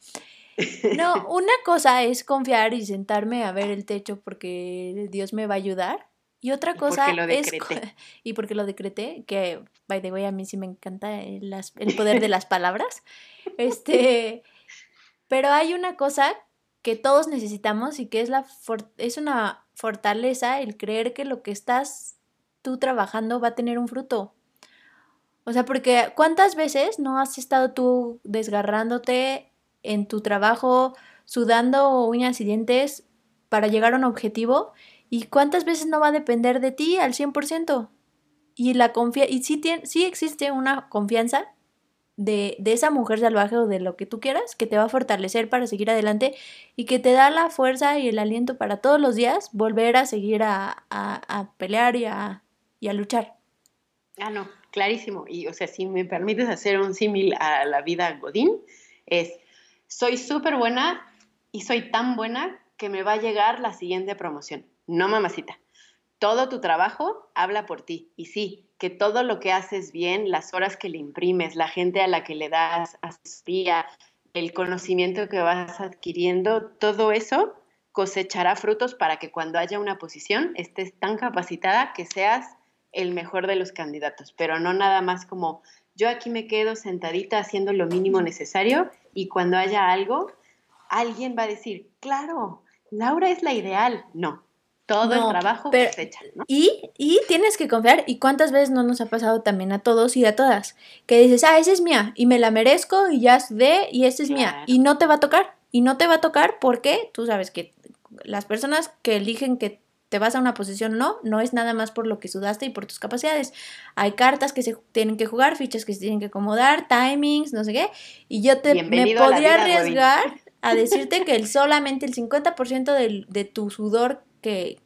No, (laughs) una cosa es confiar y sentarme a ver el techo porque Dios me va a ayudar. Y otra cosa es. (laughs) Y porque lo decreté, que, by the way, a mí sí me encanta el, el poder de las palabras. Este. Pero hay una cosa que todos necesitamos y que es, la es una fortaleza el creer que lo que estás tú trabajando va a tener un fruto. O sea, porque ¿cuántas veces no has estado tú desgarrándote en tu trabajo, sudando uñas y dientes para llegar a un objetivo ¿Y cuántas veces no va a depender de ti al 100%? Y, la confia y sí, tiene, sí existe una confianza de, de, esa mujer salvaje o de lo que tú quieras que te va a fortalecer para seguir adelante y que te da la fuerza y el aliento para todos los días volver a seguir a, a, pelear y a, y a luchar. Ah, no, clarísimo. Y o sea, si me permites hacer un símil a la vida Godín, es, soy súper buena y soy tan buena que me va a llegar la siguiente promoción. No, mamacita. Todo tu trabajo habla por ti. Y sí, que todo lo que haces bien, las horas que le imprimes, la gente a la que le das asesoría, el conocimiento que vas adquiriendo, todo eso cosechará frutos para que cuando haya una posición estés tan capacitada que seas el mejor de los candidatos, pero no nada más como yo aquí me quedo sentadita haciendo lo mínimo necesario y cuando haya algo, alguien va a decir, claro, Laura es la ideal. No, todo el trabajo pero, ¿no? Y, y tienes que confiar, y cuántas veces no nos ha pasado también a todos y a todas, que dices, ah, esa es mía, y me la merezco, y ya de, y esa es mía, y no te va a tocar, y no te va a tocar porque tú sabes que las personas que eligen que te vas a una posición no, no es nada más por lo que sudaste y por tus capacidades. Hay cartas que se tienen que jugar, fichas que se tienen que acomodar, timings, no sé qué, y yo te me podría arriesgar a (laughs) decirte que el, solamente el 50% de, de tu sudor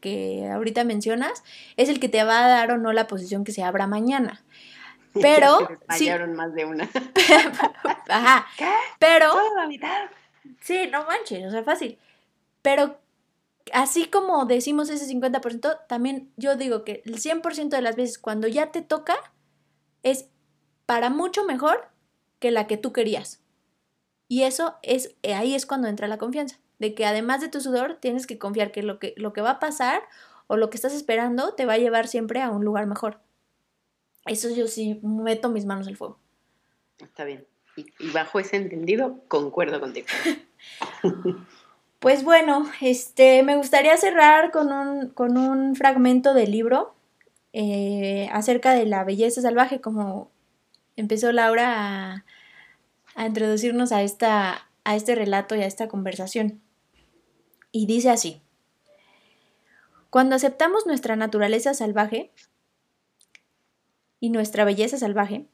que, ahorita mencionas es el que te va a dar o no la posición que se abra mañana. (laughs) Pero. fallaron más de una. (laughs) Ajá. (laughs) ¿Qué? Pero. la mitad. Sí, no manches, o sea, fácil. Pero así como decimos ese 50%, también yo digo que el 100% de las veces cuando ya te toca es para mucho mejor que la que tú querías. Y eso es, ahí es cuando entra la confianza de que además de tu sudor tienes que confiar que lo que, lo que va a pasar o lo que estás esperando te va a llevar siempre a un lugar mejor. Eso yo sí meto mis manos al fuego. Está bien. Y, bajo ese entendido, concuerdo contigo. (laughs) pues bueno, este, me gustaría cerrar con un, con un fragmento del libro eh, acerca de la belleza salvaje, como empezó Laura a, a introducirnos a, esta, a este relato y a esta conversación y dice así. Cuando aceptamos nuestra naturaleza salvaje y nuestra belleza salvaje,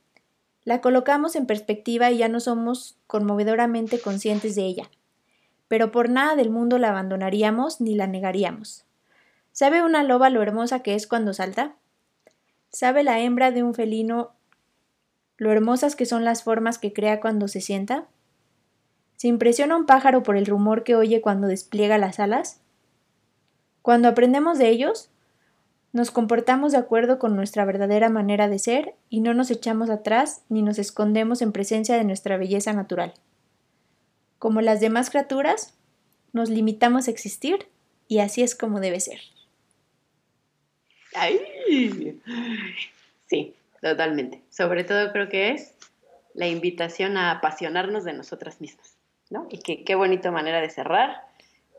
la colocamos en perspectiva y ya no somos conmovedoramente conscientes de ella, pero por nada del mundo la abandonaríamos ni la negaríamos. ¿Sabe una loba lo hermosa que es cuando salta? ¿Sabe la hembra de un felino lo hermosas que son las formas que crea cuando se sienta? ¿Se impresiona un pájaro por el rumor que oye cuando despliega las alas? Cuando aprendemos de ellos, nos comportamos de acuerdo con nuestra verdadera manera de ser y no nos echamos atrás ni nos escondemos en presencia de nuestra belleza natural. Como las demás criaturas, nos limitamos a existir y así es como debe ser. Sí, totalmente. Sobre todo creo que es la invitación a apasionarnos de nosotras mismas. Y qué bonita manera de cerrar,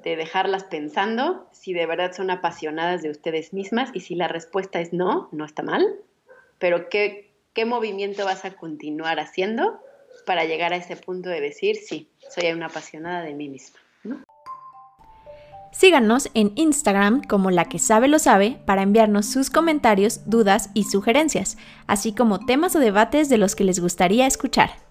de dejarlas pensando si de verdad son apasionadas de ustedes mismas y si la respuesta es no, no está mal, pero qué, qué movimiento vas a continuar haciendo para llegar a ese punto de decir, sí, soy una apasionada de mí misma. Síganos en Instagram como la que sabe lo sabe para enviarnos sus comentarios, dudas y sugerencias, así como temas o debates de los que les gustaría escuchar.